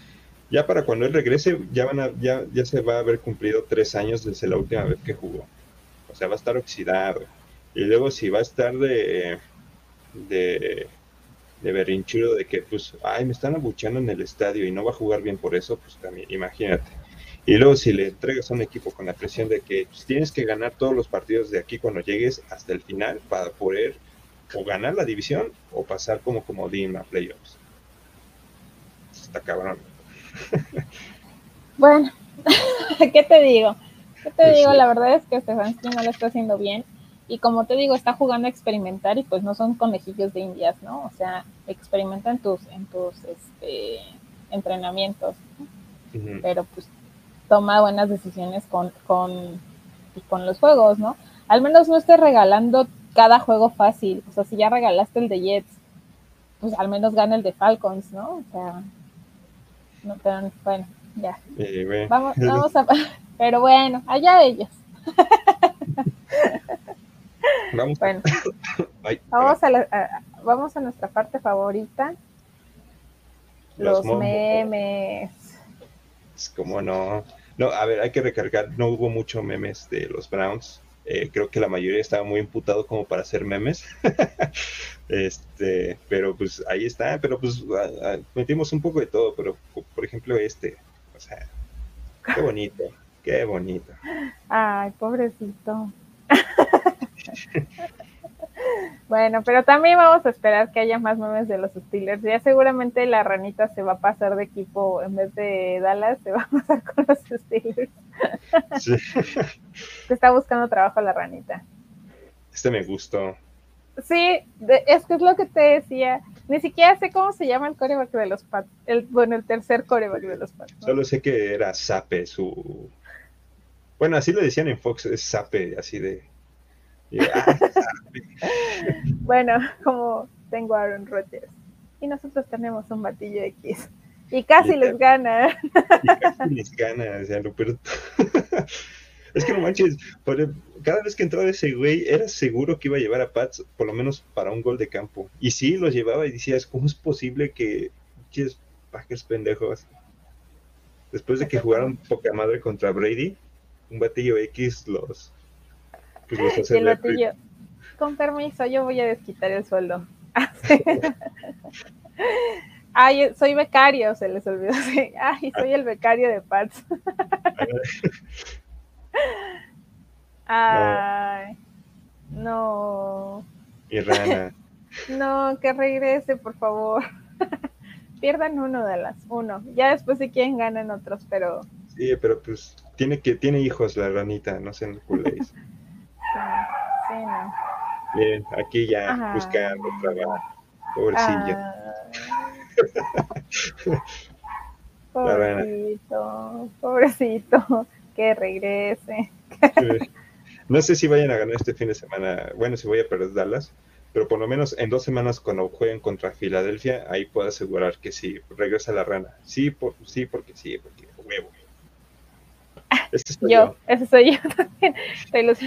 ya para cuando él regrese, ya van a, ya, ya se va a haber cumplido tres años desde la última vez que jugó. O sea, va a estar oxidado. Y luego si va a estar de de, de berrinchudo de que pues, ay, me están abucheando en el estadio y no va a jugar bien por eso, pues también, imagínate. Y luego si le entregas a un equipo con la presión de que pues, tienes que ganar todos los partidos de aquí cuando llegues hasta el final para poder o ganar la división o pasar como comodín a playoffs. Está cabrón. Bueno, ¿qué te digo? ¿Qué te digo? La verdad es que Stefanski no lo está haciendo bien. Y como te digo, está jugando a experimentar y pues no son conejillos de indias, ¿no? O sea, experimenta en tus, en tus este, entrenamientos. ¿no? Uh -huh. Pero pues toma buenas decisiones con, con, con los juegos, ¿no? Al menos no estés regalando cada juego fácil. O sea, si ya regalaste el de Jets, pues al menos gana el de Falcons, ¿no? O sea, no, pero, bueno, ya. Bueno. Vamos, vamos a. Pero bueno, allá ellos. Vamos. Bueno, Ay, vamos, a la, a, vamos a nuestra parte favorita. Los, los memes. Como no. No, a ver, hay que recargar, no hubo mucho memes de los Browns. Eh, creo que la mayoría estaba muy imputado como para hacer memes. este, pero pues ahí está, pero pues a, a, metimos un poco de todo, pero por ejemplo este, o sea, qué bonito, qué bonito. Ay, pobrecito. Bueno, pero también vamos a esperar que haya más memes de los Steelers. Ya seguramente la ranita se va a pasar de equipo en vez de Dallas, se va a pasar con los Steelers. Sí. Se está buscando trabajo la ranita. Este me gustó. Sí, es que es lo que te decía. Ni siquiera sé cómo se llama el coreback de los Pats. El, bueno, el tercer coreback de los Pats. ¿no? Solo sé que era Sape, su. Bueno, así lo decían en Fox, es Sape, así de bueno, como tengo a Aaron Rodgers y nosotros tenemos un batillo X y casi y les gana. Y casi les gana, o sea, peor... Es que no manches, cada vez que entraba ese güey, era seguro que iba a llevar a Pats por lo menos para un gol de campo. Y sí, los llevaba y decías, ¿cómo es posible que ches Packers pendejos? Después de que jugaron poca madre contra Brady, un batillo X los, pues con permiso, yo voy a desquitar el sueldo. Ay, soy becario, se les olvidó. Ay, soy el becario de Pats. Ay. No. Mi rana. No, que regrese, por favor. Pierdan uno de las, uno. Ya después si quieren ganan otros, pero Sí, pero pues tiene que tiene hijos la ranita, no sean culéis. Miren, aquí ya Ajá. buscando trabajo. Pobrecilla. Ah. Pobrecito, pobrecito, que regrese. Sí. No sé si vayan a ganar este fin de semana. Bueno, si voy a perder Dallas, pero por lo menos en dos semanas cuando jueguen contra Filadelfia, ahí puedo asegurar que sí, regresa la rana. Sí, por, sí, porque sí, porque huevo. Este soy Yo, ese soy yo también. Los-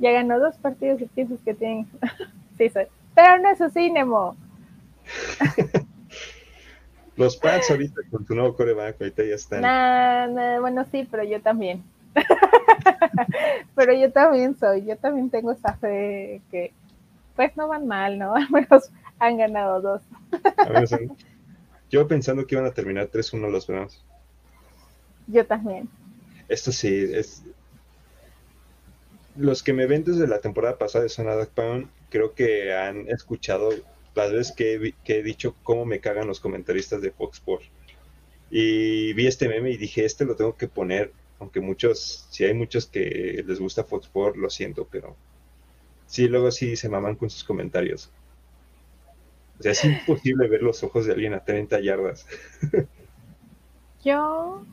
Ya ganó dos partidos piensas que tienen. sí, soy. Pero no es así, Nemo. Los Pats ahorita con tu nuevo coreback, ahorita ya están. Nah, nah, bueno, sí, pero yo también. pero yo también soy, yo también tengo esa fe que pues no van mal, ¿no? Al menos han ganado dos. Yo pensando que iban a terminar 3-1 los Browns. Yo también. Esto sí, es. Los que me ven desde la temporada pasada de Zona Pound, creo que han escuchado las veces que he, que he dicho cómo me cagan los comentaristas de Fox Sports. Y vi este meme y dije, este lo tengo que poner, aunque muchos, si hay muchos que les gusta Fox Sports, lo siento, pero sí, luego sí se maman con sus comentarios. O sea, es imposible ver los ojos de alguien a 30 yardas. Yo,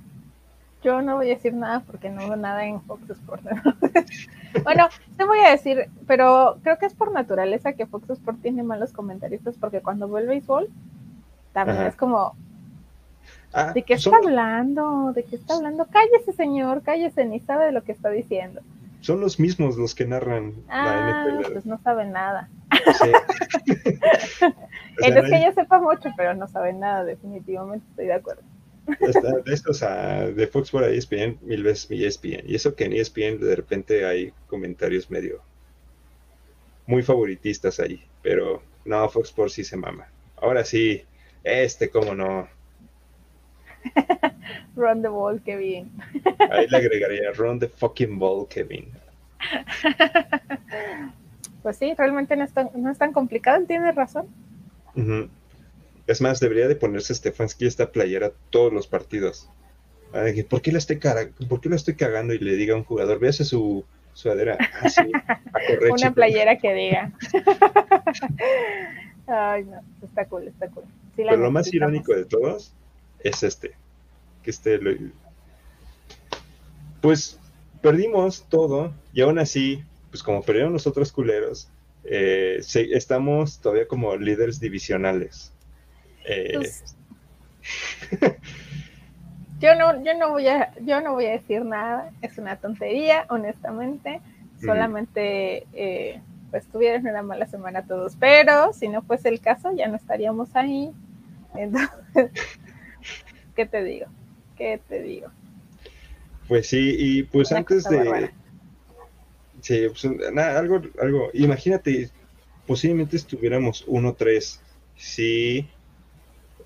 yo no voy a decir nada porque no veo nada en Fox Sports. bueno, te voy a decir, pero creo que es por naturaleza que Fox Sports tiene malos comentaristas porque cuando ve el béisbol también Ajá. es como, Ah, ¿de qué son- está hablando? ¿De qué está hablando? Cállese, señor, cállese, ni sabe de lo que está diciendo. Son los mismos los que narran Ah, la NFL. pues no saben nada. Sí. O sea, es que yo sepa mucho, pero no saben nada, definitivamente estoy de acuerdo. De estos a- de Fox por ahí ESPN, mil veces mi ESPN. Y eso que en ESPN de repente hay comentarios medio muy favoritistas ahí. Pero no, Fox Sports sí se mama. Ahora sí, este, cómo no. Run the ball, qué bien. Ahí le agregaría Run the fucking ball, Kevin. Pues sí, realmente no es tan, no es tan complicado, tienes razón. Ujú. Es más, debería de ponerse Stefanski esta playera todos los partidos. Ay, ¿Por qué la estoy, cara- ¿Por qué la estoy cagando y le diga a un jugador, véase su sudadera? Ah, sí, Una chico". playera que diga. Ay, no, está cool, está cool. Sí Pero lo más irónico de todos es este. Que este lo- Pues perdimos todo y aún así, pues como perdieron los otros culeros, eh, se- estamos todavía como líderes divisionales. Eh, Pues, yo no, yo no voy a, yo no voy a decir nada, es una tontería, honestamente. Solamente eh, pues tuvieron una mala semana todos, pero si no fuese el caso, ya no estaríamos ahí. Entonces, ¿qué te digo? ¿Qué te digo? Pues sí, y pues Una antes de... bárbara. Sí, pues, nada, algo, algo, imagínate, posiblemente estuviéramos 1-3, sí,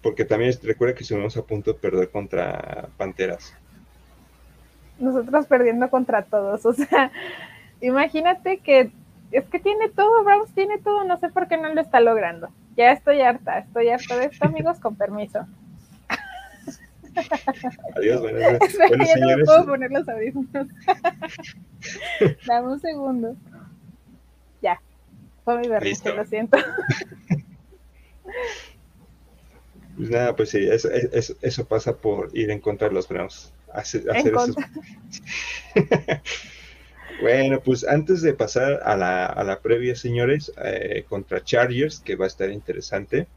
porque también recuerda que estuvimos a punto de perder contra Panteras. nosotros perdiendo contra todos. O sea, imagínate que es que tiene todo, Browns tiene todo, no sé por qué no lo está logrando. Ya estoy harta, estoy harta de esto, amigos, con permiso. Adiós, buenas noches. Bueno, ya no me señores, puedo poner los audífonos. Dame un segundo. Ya, fue mi berrinche, lo siento. Pues nada, pues sí, eso, eso, eso pasa por ir en contra de los Browns. Hacer esos-. Bueno, pues antes de pasar a la, a la previa, señores, eh, contra Chargers, que va a estar interesante,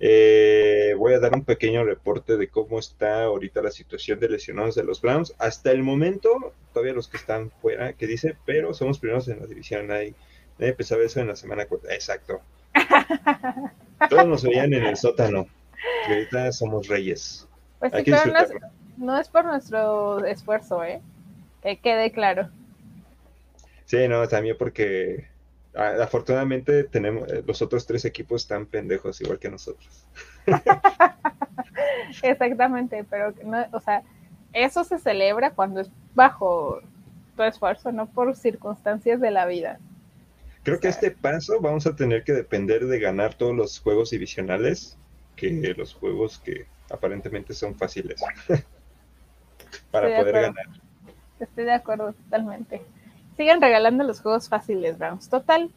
eh, voy a dar un pequeño reporte de cómo está ahorita la situación de lesionados de los Browns. Hasta el momento, todavía los que están fuera, que dice, pero somos primeros en la división. Nadie, nadie pensaba eso en la semana. Exacto. Todos nos veían en el sótano. Y ahorita somos reyes. Pues sí, que pero no no es por nuestro esfuerzo, ¿eh? Que quede claro. Sí, no, también porque afortunadamente tenemos eh, los otros tres equipos están pendejos igual que nosotros. Exactamente, pero no, o sea, eso se celebra cuando es bajo tu esfuerzo, no por circunstancias de la vida. Creo que a este paso vamos a tener que depender de ganar todos los juegos divisionales que los juegos que aparentemente son fáciles para poder ganar. Estoy de acuerdo totalmente. Sigan regalando los juegos fáciles, Browns. Total.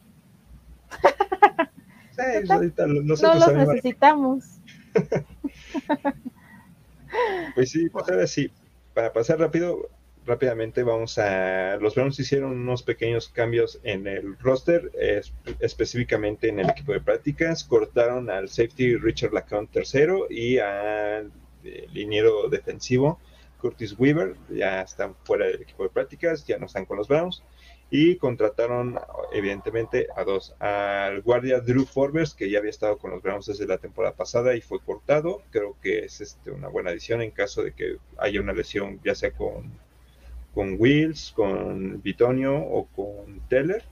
no los necesitamos. pues sí, pues ahora sí, para pasar rápido, rápidamente vamos a... Los Browns hicieron unos pequeños cambios en el roster, específicamente en el equipo de prácticas. Cortaron al safety Richard Lacroix tercero y al eh, liniero defensivo Curtis Weaver. Ya están fuera del equipo de prácticas, ya no están con los Browns. Y contrataron, evidentemente, a dos. Al guardia Drew Forbes, que ya había estado con los Browns desde la temporada pasada y fue cortado. Creo que es este, una buena adición en caso de que haya una lesión, ya sea con con Wills, con Bitonio o con Teller.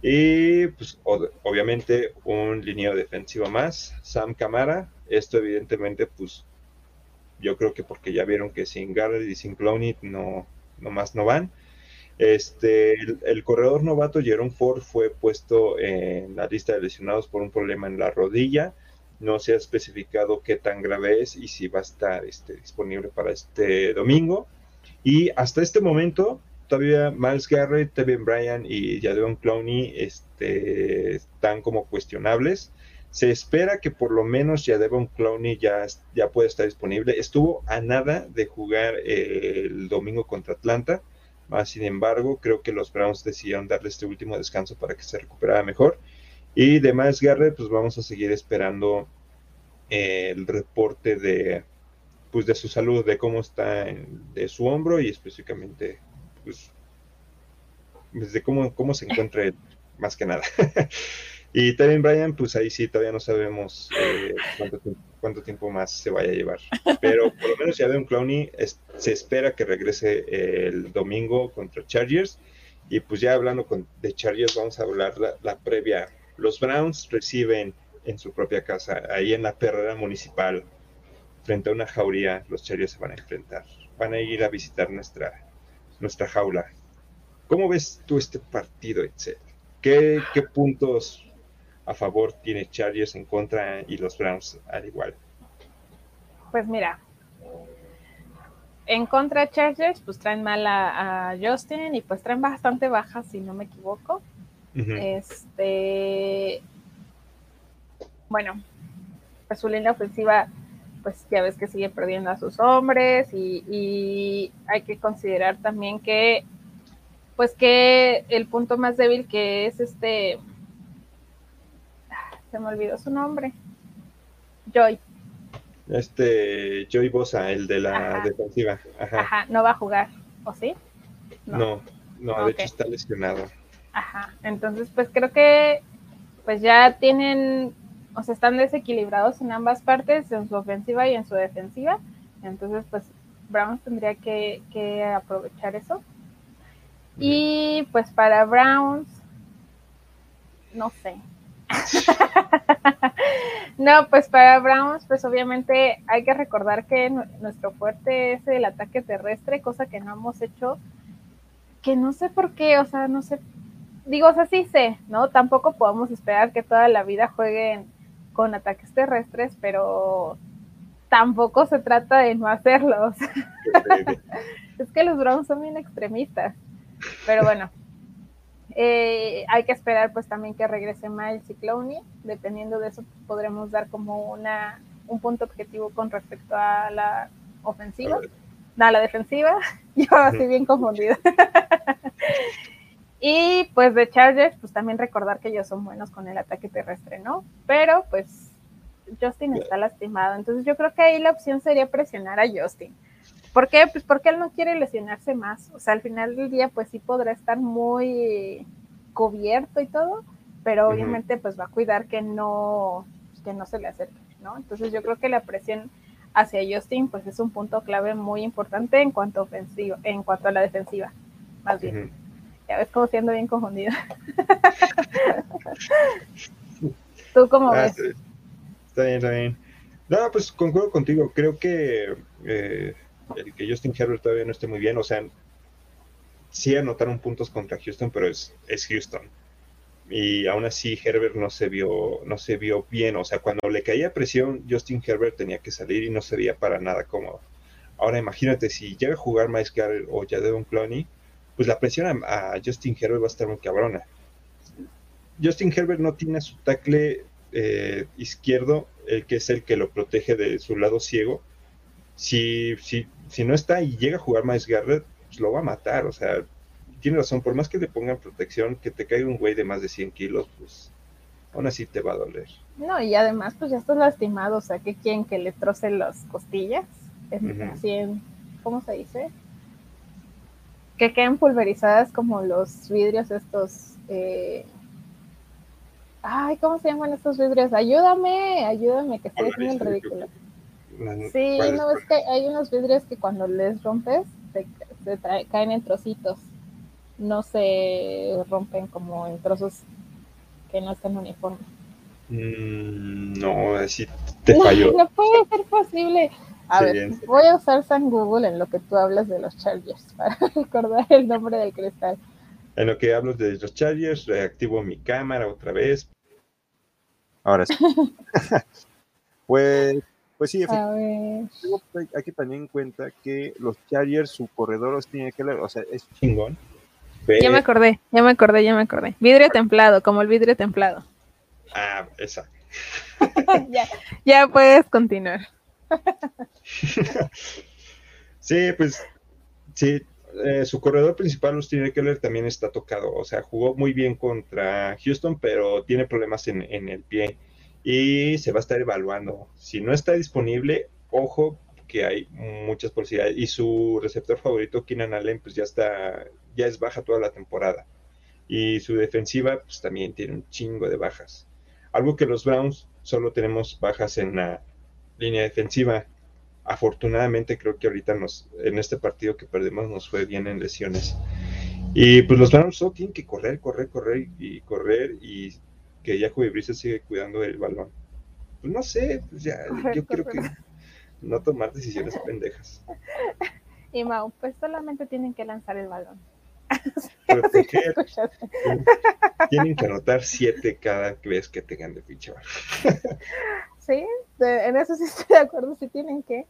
Y pues obviamente un lineo defensivo más, Sam Camara. Esto evidentemente pues yo creo que porque ya vieron que sin Garrett y sin Clowney no, no más no van. Este, el, corredor novato Jerome Ford fue puesto en la lista de lesionados por un problema en la rodilla. No se ha especificado qué tan grave es y si va a estar este, disponible para este domingo. Y hasta este momento, todavía Miles Garrett, Tevin Bryan y Jadon Clowney este, están como cuestionables. Se espera que por lo menos Jadon Clowney ya, ya pueda estar disponible. Estuvo a nada de jugar el domingo contra Atlanta. sin embargo, creo que los Browns decidieron darle este último descanso para que se recuperara mejor. Y de Miles Garrett, pues vamos a seguir esperando el reporte de, pues de su salud, de cómo está de su hombro y específicamente pues, pues de cómo, cómo se encuentra él, más que nada. y también Brian, pues ahí sí todavía no sabemos eh, cuánto, tiempo más se vaya a llevar. Pero por lo menos ya de un Clowney se espera que regrese el domingo contra Chargers. Y pues ya hablando con, de Chargers, vamos a hablar la, la previa. Los Browns reciben en su propia casa, ahí en la perrera municipal, frente a una jauría, los Chargers se van a enfrentar. Van a ir a visitar nuestra, nuestra jaula. ¿Cómo ves tú este partido, Excel? ¿Qué, ¿Qué puntos a favor tiene Chargers en contra y los Browns al igual? Pues mira, en contra Chargers, pues traen mal a, Justin y pues traen bastante baja, si no me equivoco. Este, bueno, pues su línea ofensiva pues ya ves que sigue perdiendo a sus hombres y, hay que considerar también que pues que el punto más débil que es este se me olvidó su nombre Joy. Este Joy Bosa el de la defensiva Ajá. no va a jugar ¿o sí? no. No, de hecho está lesionado. Ajá, entonces pues creo que pues ya tienen o sea, están desequilibrados en ambas partes, en su ofensiva y en su defensiva. Entonces, pues Browns tendría que, aprovechar eso. Y pues para Browns, no sé. no, pues para Browns, pues obviamente hay que recordar que nuestro fuerte es el ataque terrestre, cosa que no hemos hecho, que no sé por qué, o sea, no sé, digo, o sea, sí sé, ¿no? Tampoco podemos esperar que toda la vida jueguen con ataques terrestres, pero tampoco se trata de no hacerlos. es que los Browns son bien extremistas. Pero bueno, eh, hay que esperar pues también que regrese Miles y Clowney. Dependiendo de eso podremos dar como una, un punto objetivo con respecto a la ofensiva. A, la defensiva. Yo estoy bien confundida. Y pues de Chargers, pues también recordar que ellos son buenos con el ataque terrestre, ¿no? Pero pues Justin está lastimado. Entonces yo creo que ahí la opción sería presionar a Justin. ¿Por qué? Pues porque él no quiere lesionarse más. O sea, al final del día, pues sí podrá estar muy cubierto y todo, pero obviamente pues va a cuidar que no, que no se le acerque, ¿no? Entonces yo creo que la presión hacia Justin pues es un punto clave muy importante en cuanto a ofensiva, en cuanto a la defensiva, más bien. Ya ves como siendo bien confundida. ¿Tú cómo ah, ves? Está bien, está bien. No, pues concuerdo contigo. Creo que eh, el que Justin Herbert todavía no esté muy bien, o sea, sí anotaron puntos contra Houston, pero es, es Houston. y aún así Herbert no se vio no se vio bien, o sea, cuando le caía presión, Justin Herbert tenía que salir y no se veía para nada cómodo. Ahora imagínate si llega a jugar Miles Garrett o Jadon Clowney, pues la presión a, Justin Herbert va a estar muy cabrona. Justin Herbert no tiene su tackle eh, izquierdo, el que es el que lo protege de su lado ciego. Si, si, si no está y llega a jugar Miles Garrett, pues lo va a matar, o sea, tiene razón, por más que le pongan protección, que te caiga un güey de más de 100 kilos, pues aún así te va a doler. No, y además, pues ya estás lastimado, o sea, que quieren que le troce las costillas, es ¿cómo se dice? Que queden pulverizadas como los vidrios estos, eh... ay, ¿cómo se llaman estos vidrios? Ayúdame, ayúdame, que estoy haciendo el ridículo. Sí, no, es que hay unos vidrios que cuando les rompes, se, caen en trocitos no se rompen como en trozos que no están uniformes. Mm, no, así te falló. No, puede ser posible. A ver, voy a usar San Google en lo que tú hablas de los Chargers para recordar el nombre del cristal. En lo que hablo de los Chargers, reactivo mi cámara otra vez. Ahora sí. pues, pues sí, efectivamente. Hay que tener en cuenta que los Chargers, su corredor los tiene que leer, o sea, es chingón ya me acordé, ya me acordé, ya me acordé. Vidrio templado, como el vidrio templado. Ah, esa. ya, ya puedes continuar. sí, pues, sí, eh, su corredor principal, Austin Eckler, también está tocado. O sea, jugó muy bien contra Houston, pero tiene problemas en, en, el pie. Y se va a estar evaluando. Si no está disponible, ojo, que hay muchas posibilidades. Y su receptor favorito, Keenan Allen, pues ya está, ya es baja toda la temporada. Y su defensiva, pues también tiene un chingo de bajas. Algo que los Browns solo tenemos bajas en la línea defensiva. Afortunadamente creo que ahorita nos, en este partido que perdemos nos fue bien en lesiones. Y pues los Browns solo tienen que correr, correr, correr y correr y que Jacoby Brisa sigue cuidando el balón. Pues no sé, pues ya, yo creo que no tomar decisiones pendejas. Y Mau, pues solamente tienen que lanzar el balón. tienen que anotar siete cada vez que tengan de fichar. Sí, en eso sí estoy de acuerdo, sí tienen que.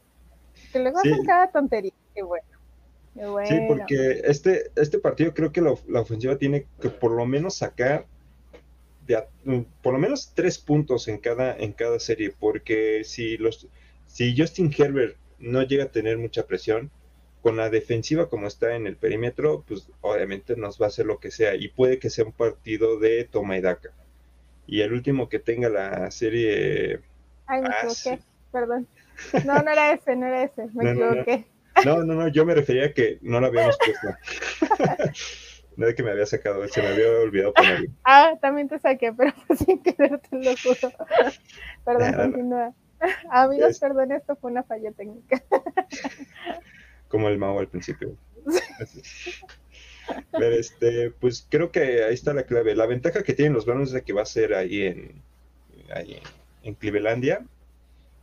Que luego hacen cada tontería, qué bueno. Sí, porque este, este partido creo que la, ofensiva tiene que por lo menos sacar de, por lo menos tres puntos en cada, en cada serie, porque si los si Justin Herbert no llega a tener mucha presión, con la defensiva como está en el perímetro, pues obviamente nos va a hacer lo que sea y puede que sea un partido de toma y daca. Y el último que tenga la serie... Ay, me equivoqué, perdón. No, no era ese, no era ese, me equivoqué. No, no, no, yo me refería a que no lo habíamos puesto. no de que me había sacado, se me había olvidado ponerlo. Ah, también te saqué, pero sin querer te lo juro. Perdón, continúa. Amigos, perdón, esto fue una falla técnica. Como el Mao al principio. Pero este, pues creo que ahí está la clave. La ventaja que tienen los Browns es de que va a ser ahí en, ahí en Clevelandia.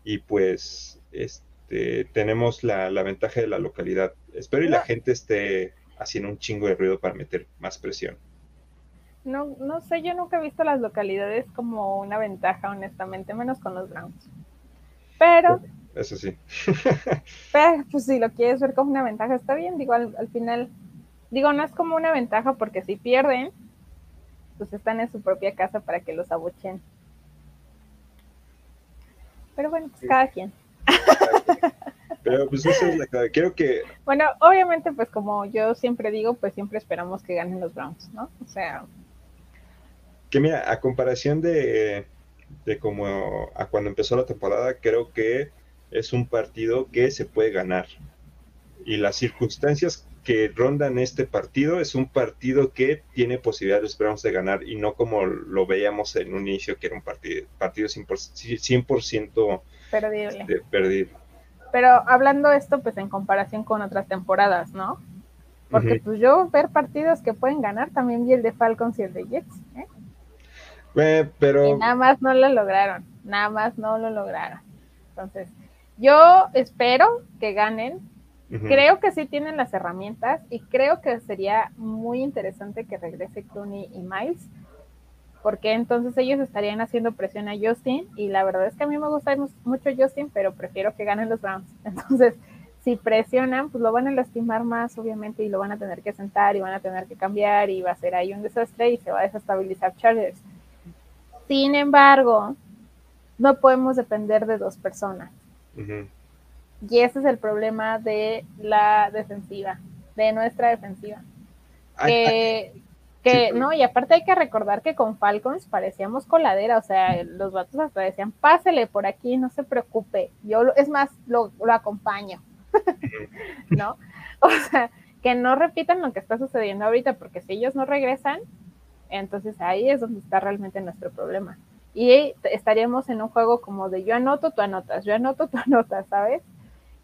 Y pues este, tenemos la, ventaja de la localidad. Espero y la gente esté haciendo un chingo de ruido para meter más presión. No, no sé, yo nunca he visto las localidades como una ventaja, honestamente, menos con los Browns. Pero. Eso sí. pero, pues si lo quieres ver como una ventaja, está bien. Digo, al, final, digo, no es como una ventaja porque si pierden, pues están en su propia casa para que los abuchen. Pero bueno, pues cada quien. Pero pues eso es la clave. Quiero que. Bueno, obviamente, pues como yo siempre digo, pues siempre esperamos que ganen los Browns, ¿no? O sea. Que mira, a comparación de, de como a cuando empezó la temporada, creo que es un partido que se puede ganar. Y las circunstancias que rondan este partido es un partido que tiene posibilidades esperamos de ganar y no como lo veíamos en un inicio que era un partido, partido 100%, perdible. perdido. Pero hablando esto pues en comparación con otras temporadas, ¿no? Porque pues yo ver partidos que pueden ganar también vi el de Falcons y el de Jets, ¿eh? pero... nada más no lo lograron, nada más no lo lograron. Entonces, yo espero que ganen. Creo que sí tienen las herramientas y creo que sería muy interesante que regrese Clooney y Miles. porque entonces ellos estarían haciendo presión a Justin y la verdad es que a mí me gusta mucho Justin, pero prefiero que ganen los Browns. Entonces, si presionan, pues lo van a lastimar más, obviamente, y lo van a tener que sentar y van a tener que cambiar y va a ser ahí un desastre y se va a desestabilizar Chargers. Sin embargo, no podemos depender de dos personas. Y ese es el problema de la defensiva, de nuestra defensiva. Que, que no, y aparte hay que recordar que con Falcons parecíamos coladera, o sea, los vatos hasta decían, pásele por aquí, no se preocupe, yo, es más, lo, lo acompaño, ¿no? O sea, que no repitan lo que está sucediendo ahorita, porque si ellos no regresan, entonces ahí es donde está realmente nuestro problema. Y estaríamos en un juego como de yo anoto, tú anotas, yo anoto, tú anotas, ¿sabes?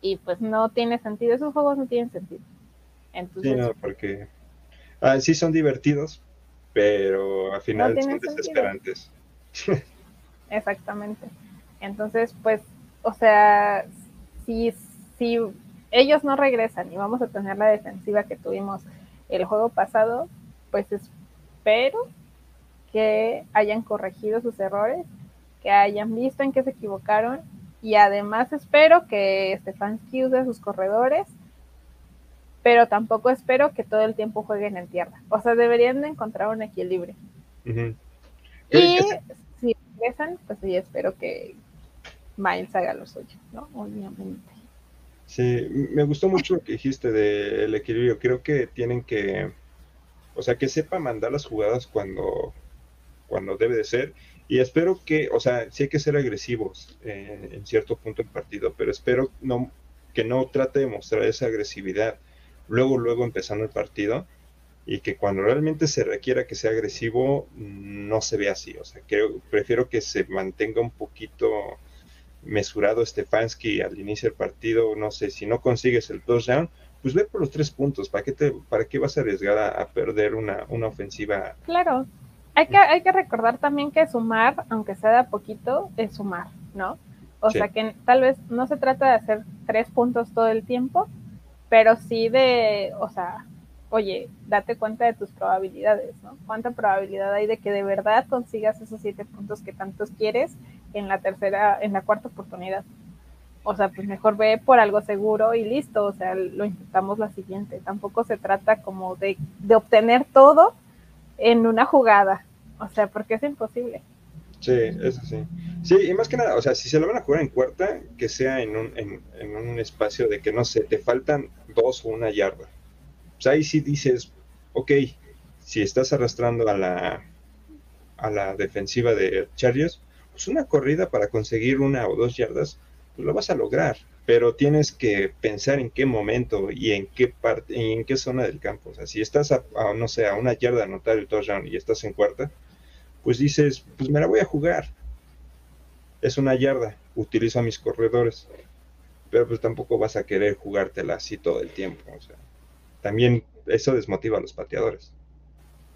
Y pues no tiene sentido, esos juegos no tienen sentido. Entonces, sí, no, porque ah, sí son divertidos, pero al final son desesperantes. Exactamente. Entonces, pues, o sea, si, si ellos no regresan y vamos a tener la defensiva que tuvimos el juego pasado, pues espero que hayan corregido sus errores, que hayan visto en qué se equivocaron y además espero que Stefanski use sus corredores, pero tampoco espero que todo el tiempo jueguen en tierra. O sea, deberían de encontrar un equilibrio. Y si regresan, pues sí, espero que Miles haga lo suyo, ¿no? Obviamente. Sí, me gustó mucho lo que dijiste del equilibrio. Creo que tienen que, o sea, que sepa mandar las jugadas cuando, cuando debe de ser. Y espero que, o sea, sí hay que ser agresivos eh, en cierto punto del partido, pero espero no, que no trate de mostrar esa agresividad luego, luego empezando el partido y que cuando realmente se requiera que sea agresivo no se vea así. O sea, creo, prefiero que se mantenga un poquito mesurado Stefanski al inicio del partido, no sé, si no consigues el touchdown, pues ve por los tres puntos, ¿para qué, te, para qué vas a arriesgar a, perder una, una, ofensiva? Claro, hay que, hay que recordar también que sumar, aunque sea de a poquito, es sumar, ¿no? O sea que tal vez no se trata de hacer tres puntos todo el tiempo, pero sí de, o sea, oye, date cuenta de tus probabilidades, ¿no? ¿Cuánta probabilidad hay de que de verdad consigas esos siete puntos que tantos quieres en la tercera, en la cuarta oportunidad. O sea, pues mejor ve por algo seguro y listo, o sea, lo intentamos la siguiente. Tampoco se trata como de, de obtener todo en una jugada, o sea, porque es imposible. Sí, eso sí. Sí, y más que nada, o sea, si se lo van a jugar en cuarta, que sea en un, en, en un espacio de que, no sé, te faltan dos o una yarda. Pues ahí sí dices, ok, si estás arrastrando a la, a la defensiva de Chargers, pues una corrida para conseguir una o dos yardas, pues lo vas a lograr, pero tienes que pensar en qué momento y en qué parte, y en qué zona del campo. O sea, si estás a, no sé, a una yarda anotar el touchdown y estás en cuarta, pues dices, pues me la voy a jugar. Es una yarda, utilizo a mis corredores, pero pues tampoco vas a querer jugártela así todo el tiempo. O sea, también eso desmotiva a los pateadores.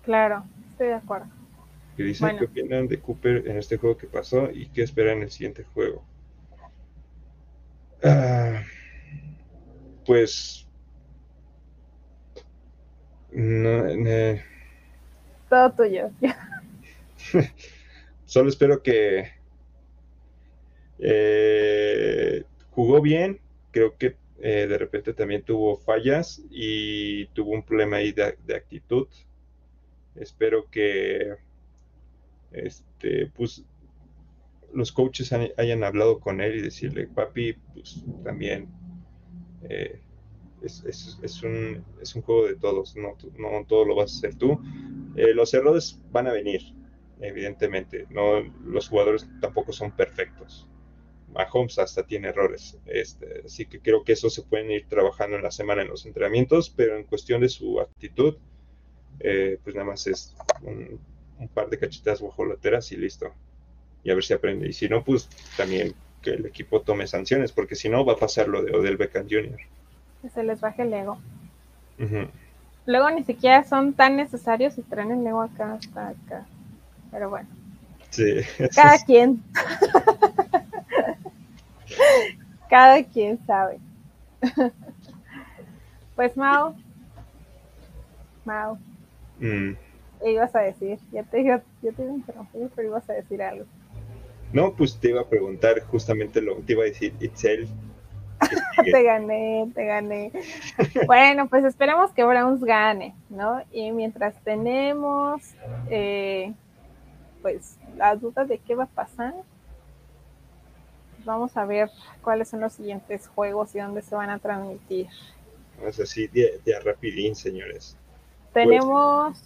Claro, estoy de acuerdo que dice qué opinan de Cooper en este juego que pasó y qué esperan en el siguiente juego. Ah, pues no, todo tuyo. Solo espero que eh, jugó bien. Creo que eh, de repente también tuvo fallas y tuvo un problema ahí de actitud. Espero que este, pues los coaches hayan hablado con él y decirle, papi, pues también eh, es, un, es, un, juego de todos, no, no todo lo vas a hacer tú. Los errores van a venir, evidentemente, no, los jugadores tampoco son perfectos. Mahomes hasta tiene errores, este, así que creo que eso se pueden ir trabajando en la semana en los entrenamientos, pero en cuestión de su actitud, eh, pues nada más es un, un par de cachetadas guajoloteras y listo. Y a ver si aprende. Y si no, pues también que el equipo tome sanciones, porque si no va a pasar lo de Odell Beckham Jr. Que se les baje el ego. Luego ni siquiera son tan necesarios y traen el ego acá hasta acá. Pero bueno. Sí. Cada quien. Cada quien sabe. pues Mao. Mao. Mm. ¿Qué ibas a decir? Ya te, iba, ya te iba a interrumpir, pero ibas a decir algo. No, pues te iba a preguntar justamente lo que te iba a decir, Itzel. te gané, te gané. bueno, pues esperemos que Browns gane, ¿no? Y mientras tenemos, eh, pues, las dudas de qué va a pasar, pues vamos a ver cuáles son los siguientes juegos y dónde se van a transmitir. Vamos así, de, de rapidín, señores. Tenemos...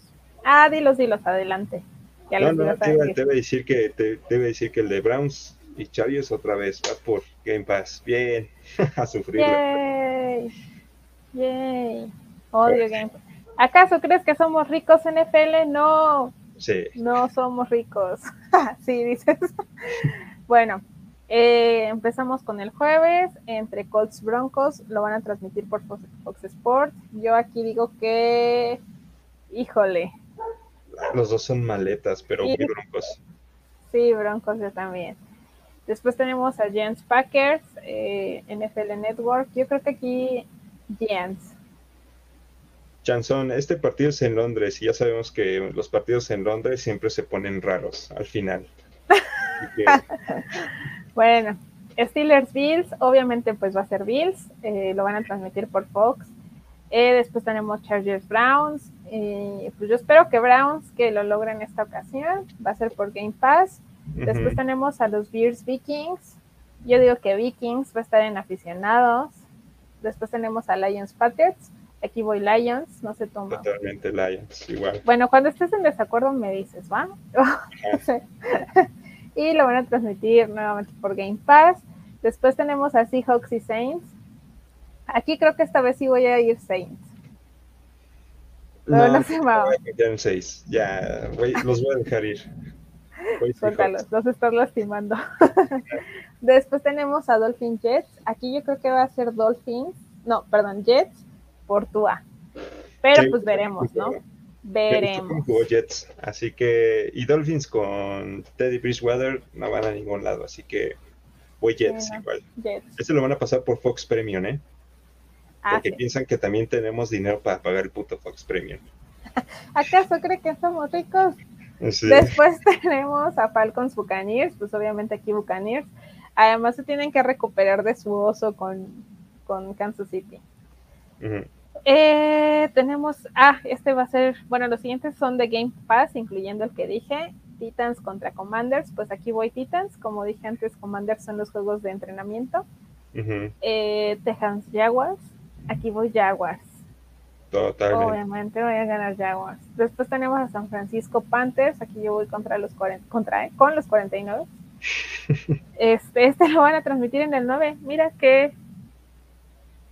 ah, dilos, dilos, adelante. Ya no, no, te debe decir que te, debe decir que el de Browns y Chargers otra vez va por Game Pass. Bien, a sufrir. Yay. Yay. Odio Game Pass. ¿Acaso crees que somos ricos en FL? No. Sí. No somos ricos. sí, dices. bueno, eh, empezamos con el jueves entre Colts Broncos. Lo van a transmitir por Fox, Fox Sports. Yo aquí digo que, híjole, los dos son maletas, pero muy broncos. Sí, broncos yo también. Después tenemos a Jens Packers, eh, NFL Network. Yo creo que aquí Jens. Chanson, este partido es en Londres y ya sabemos que los partidos en Londres siempre se ponen raros al final. bueno, Steelers Bills, obviamente pues va a ser Bills, eh, lo van a transmitir por Fox. Eh, después tenemos Chargers Browns, eh, pues yo espero que Browns que lo logren esta ocasión, va a ser por Game Pass. Después tenemos a los Bears Vikings. Yo digo que Vikings va a estar en aficionados. Después tenemos a Lions Patriots. Aquí voy Lions, no se toma. Totalmente Lions, igual. Bueno, cuando estés en desacuerdo me dices, ¿va? y lo van a transmitir nuevamente por Game Pass. Después tenemos a Seahawks y Saints. Aquí creo que esta vez sí voy a ir Saints. No, no, se va. En seis. Ya, los voy a dejar ir. Suéltalos, los estás lastimando. Después tenemos a Dolphin Jets. Aquí yo creo que va a ser Dolphins, no, perdón, Jets por Tua. Pero pues veremos, ¿no? Veremos. Jets, así que, y Dolphins con Teddy Bridgewater no van a ningún lado, así que voy Jets igual. Jets. Este lo van a pasar por Fox Premium, ¿eh? Ah, porque piensan que también tenemos dinero para pagar el puto Fox Premium. ¿Acaso cree que somos ricos? Después tenemos a Falcons Buccaneers, pues obviamente aquí Buccaneers. Además se tienen que recuperar de su oso con, con Kansas City. Eh, tenemos, ah, este va a ser, bueno, los siguientes son de Game Pass, incluyendo el que dije, Titans contra Commanders, pues aquí voy Titans, como dije antes, Commanders son los juegos de entrenamiento. Eh, Texans Jaguars, aquí voy Jaguars. Totalmente. Obviamente voy a ganar Jaguars. Después tenemos a San Francisco Panthers, aquí yo voy contra los contra, con los 49. este, este lo van a transmitir en el 9. Mira qué,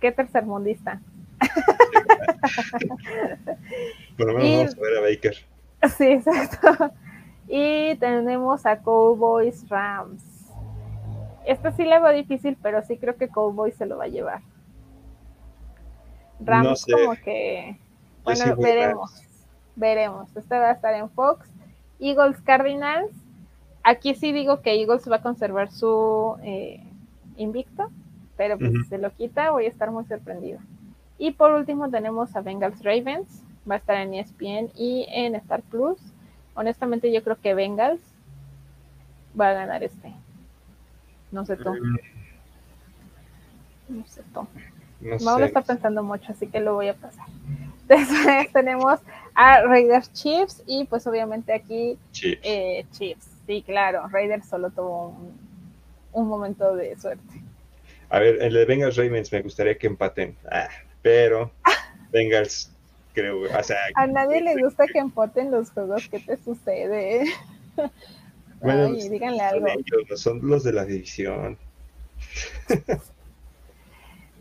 qué tercermundista. Por lo menos vamos a ver a Baker. Sí, exacto. Y tenemos a Cowboys Rams. Esto sí le veo difícil, pero sí creo que Cowboys se lo va a llevar. Rams como que, bueno, veremos, veremos. Este va a estar en Fox. Eagles Cardinals. Aquí sí digo que Eagles va a conservar su eh, invicto, pero pues si se lo quita voy a estar muy sorprendida. Y por último tenemos a Bengals Ravens, va a estar en ESPN y en Star Plus. Honestamente yo creo que Bengals va a ganar este. No sé tú. Mm. No sé tú. No, lo está pensando mucho, así que lo voy a pasar. Después tenemos a Raiders Chiefs y pues obviamente aquí Chiefs. Eh, Chiefs. Sí, claro, Raiders solo tuvo un, momento de suerte. A ver, el de Bengals Ravens me gustaría que empaten, ah, pero Bengals creo, o sea, a nadie le gusta que empaten los juegos, ¿qué te sucede? Bueno, díganle algo. son los de la división.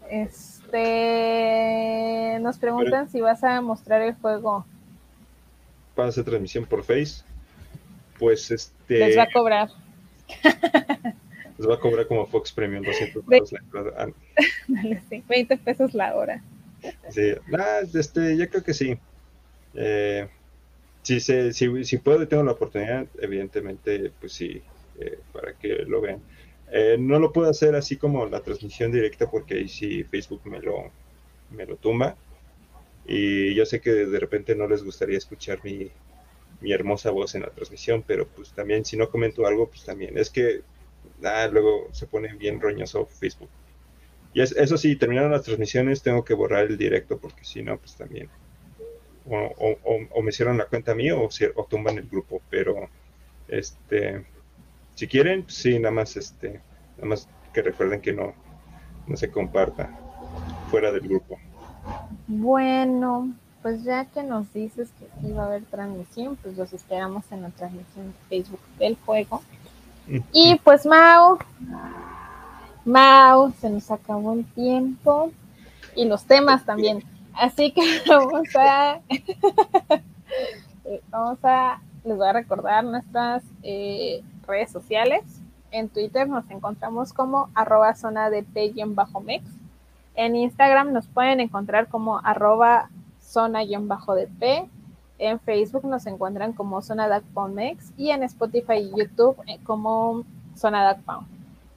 Este, nos preguntan si vas a mostrar el juego. ¿Para hacer transmisión por Face? Pues este. Les va a cobrar. Les va a cobrar como Fox Premium 200 pesos la hora. 20 pesos la hora. Sí, ah, este, yo creo que sí. Eh, si, se, si, puedo y tengo la oportunidad, evidentemente, pues sí, eh, para que lo vean. Eh, no lo puedo hacer así como la transmisión directa porque ahí sí Facebook me lo, me lo tumba. Y yo sé que de repente no les gustaría escuchar mi, mi hermosa voz en la transmisión, pero pues también si no comento algo, pues también es que ah, luego se pone bien roñoso Facebook. Y es, eso sí, terminaron las transmisiones, tengo que borrar el directo porque si no, pues también. O, me cierran la cuenta a mí o, o tumban el grupo, pero este si quieren, pues sí, nada más este, nada más que recuerden que no, no se comparta fuera del grupo. Bueno, pues ya que nos dices que sí va a haber transmisión, pues los esperamos en la transmisión de Facebook del juego. Y pues Mau, Mau, se nos acabó el tiempo y los temas también. Así que vamos a, vamos a, les voy a recordar nuestras eh, redes sociales. En Twitter nos encontramos como arroba zona de P-mex. En Instagram nos pueden encontrar como arroba zona-de P. En Facebook nos encuentran como Zona Mex y en Spotify y YouTube eh, como Zona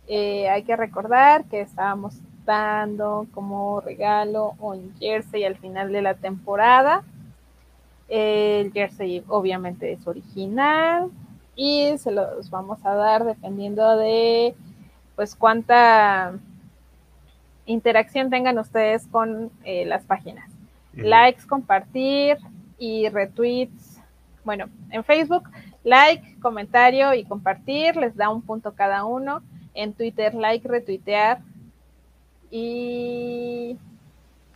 eh, hay que recordar que estábamos dando como regalo un jersey al final de la temporada. El jersey obviamente es original, y se los vamos a dar dependiendo de pues cuánta interacción tengan ustedes con eh, las páginas. Likes, compartir y retweets. Bueno, en Facebook, like, comentario y compartir les da un punto cada uno. En Twitter, like, retuitear y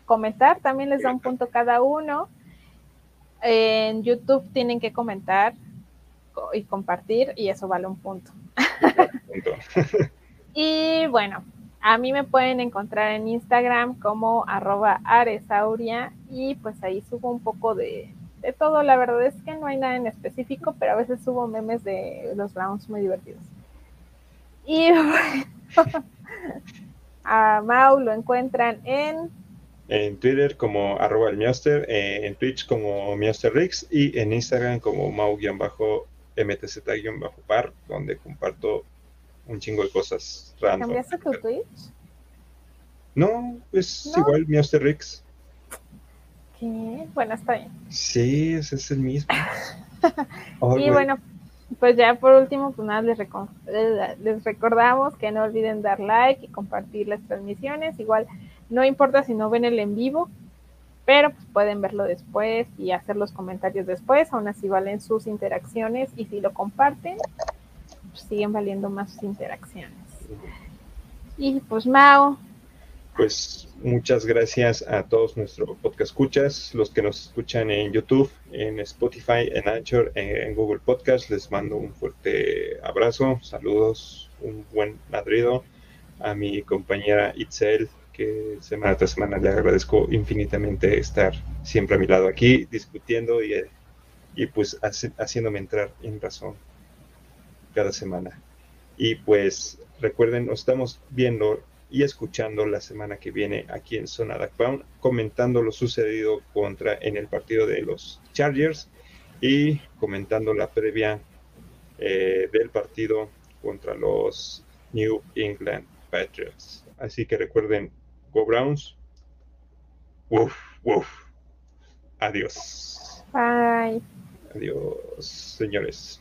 comentar también les da un punto cada uno. En YouTube tienen que comentar y compartir y eso vale un punto. y bueno, a mí me pueden encontrar en Instagram como arroba aresauria y pues ahí subo un poco de, todo. La verdad es que no hay nada en específico, pero a veces subo memes de los rounds muy divertidos. Y bueno, a Mau lo encuentran en... En Twitter como arroba el Mioster, eh, en Twitch como Miosterrix y en Instagram como Mau-bajo mtz-par, donde comparto un chingo de cosas random. ¿Cambiaste tu Twitch? No, es igual mi Rix. ¿Qué? Bueno, está bien. Sí, ese es el mismo. y bueno, pues ya por último, pues nada, les, les recordamos que no olviden dar like y compartir las transmisiones. Igual, no importa si no ven el en vivo, pero pues, pueden verlo después y hacer los comentarios después, aún así valen sus interacciones y si lo comparten, pues, siguen valiendo más sus interacciones. Y pues Mao. Pues muchas gracias a todos nuestros podcast escuchas, los que nos escuchan en YouTube, en Spotify, en Anchor, en, Google Podcast. Les mando un fuerte abrazo, saludos, un buen ladrido a mi compañera Itzel que semana tras semana le agradezco infinitamente estar siempre a mi lado aquí, discutiendo y, y pues haciéndome entrar en razón cada semana. Y pues recuerden, nos estamos viendo y escuchando la semana que viene aquí en Zona Pound, comentando lo sucedido contra en el partido de los Chargers y comentando la previa eh, del partido contra los New England Patriots. Así que recuerden, Go Browns. Uf, uf. Adiós. Bye. Adiós, señores.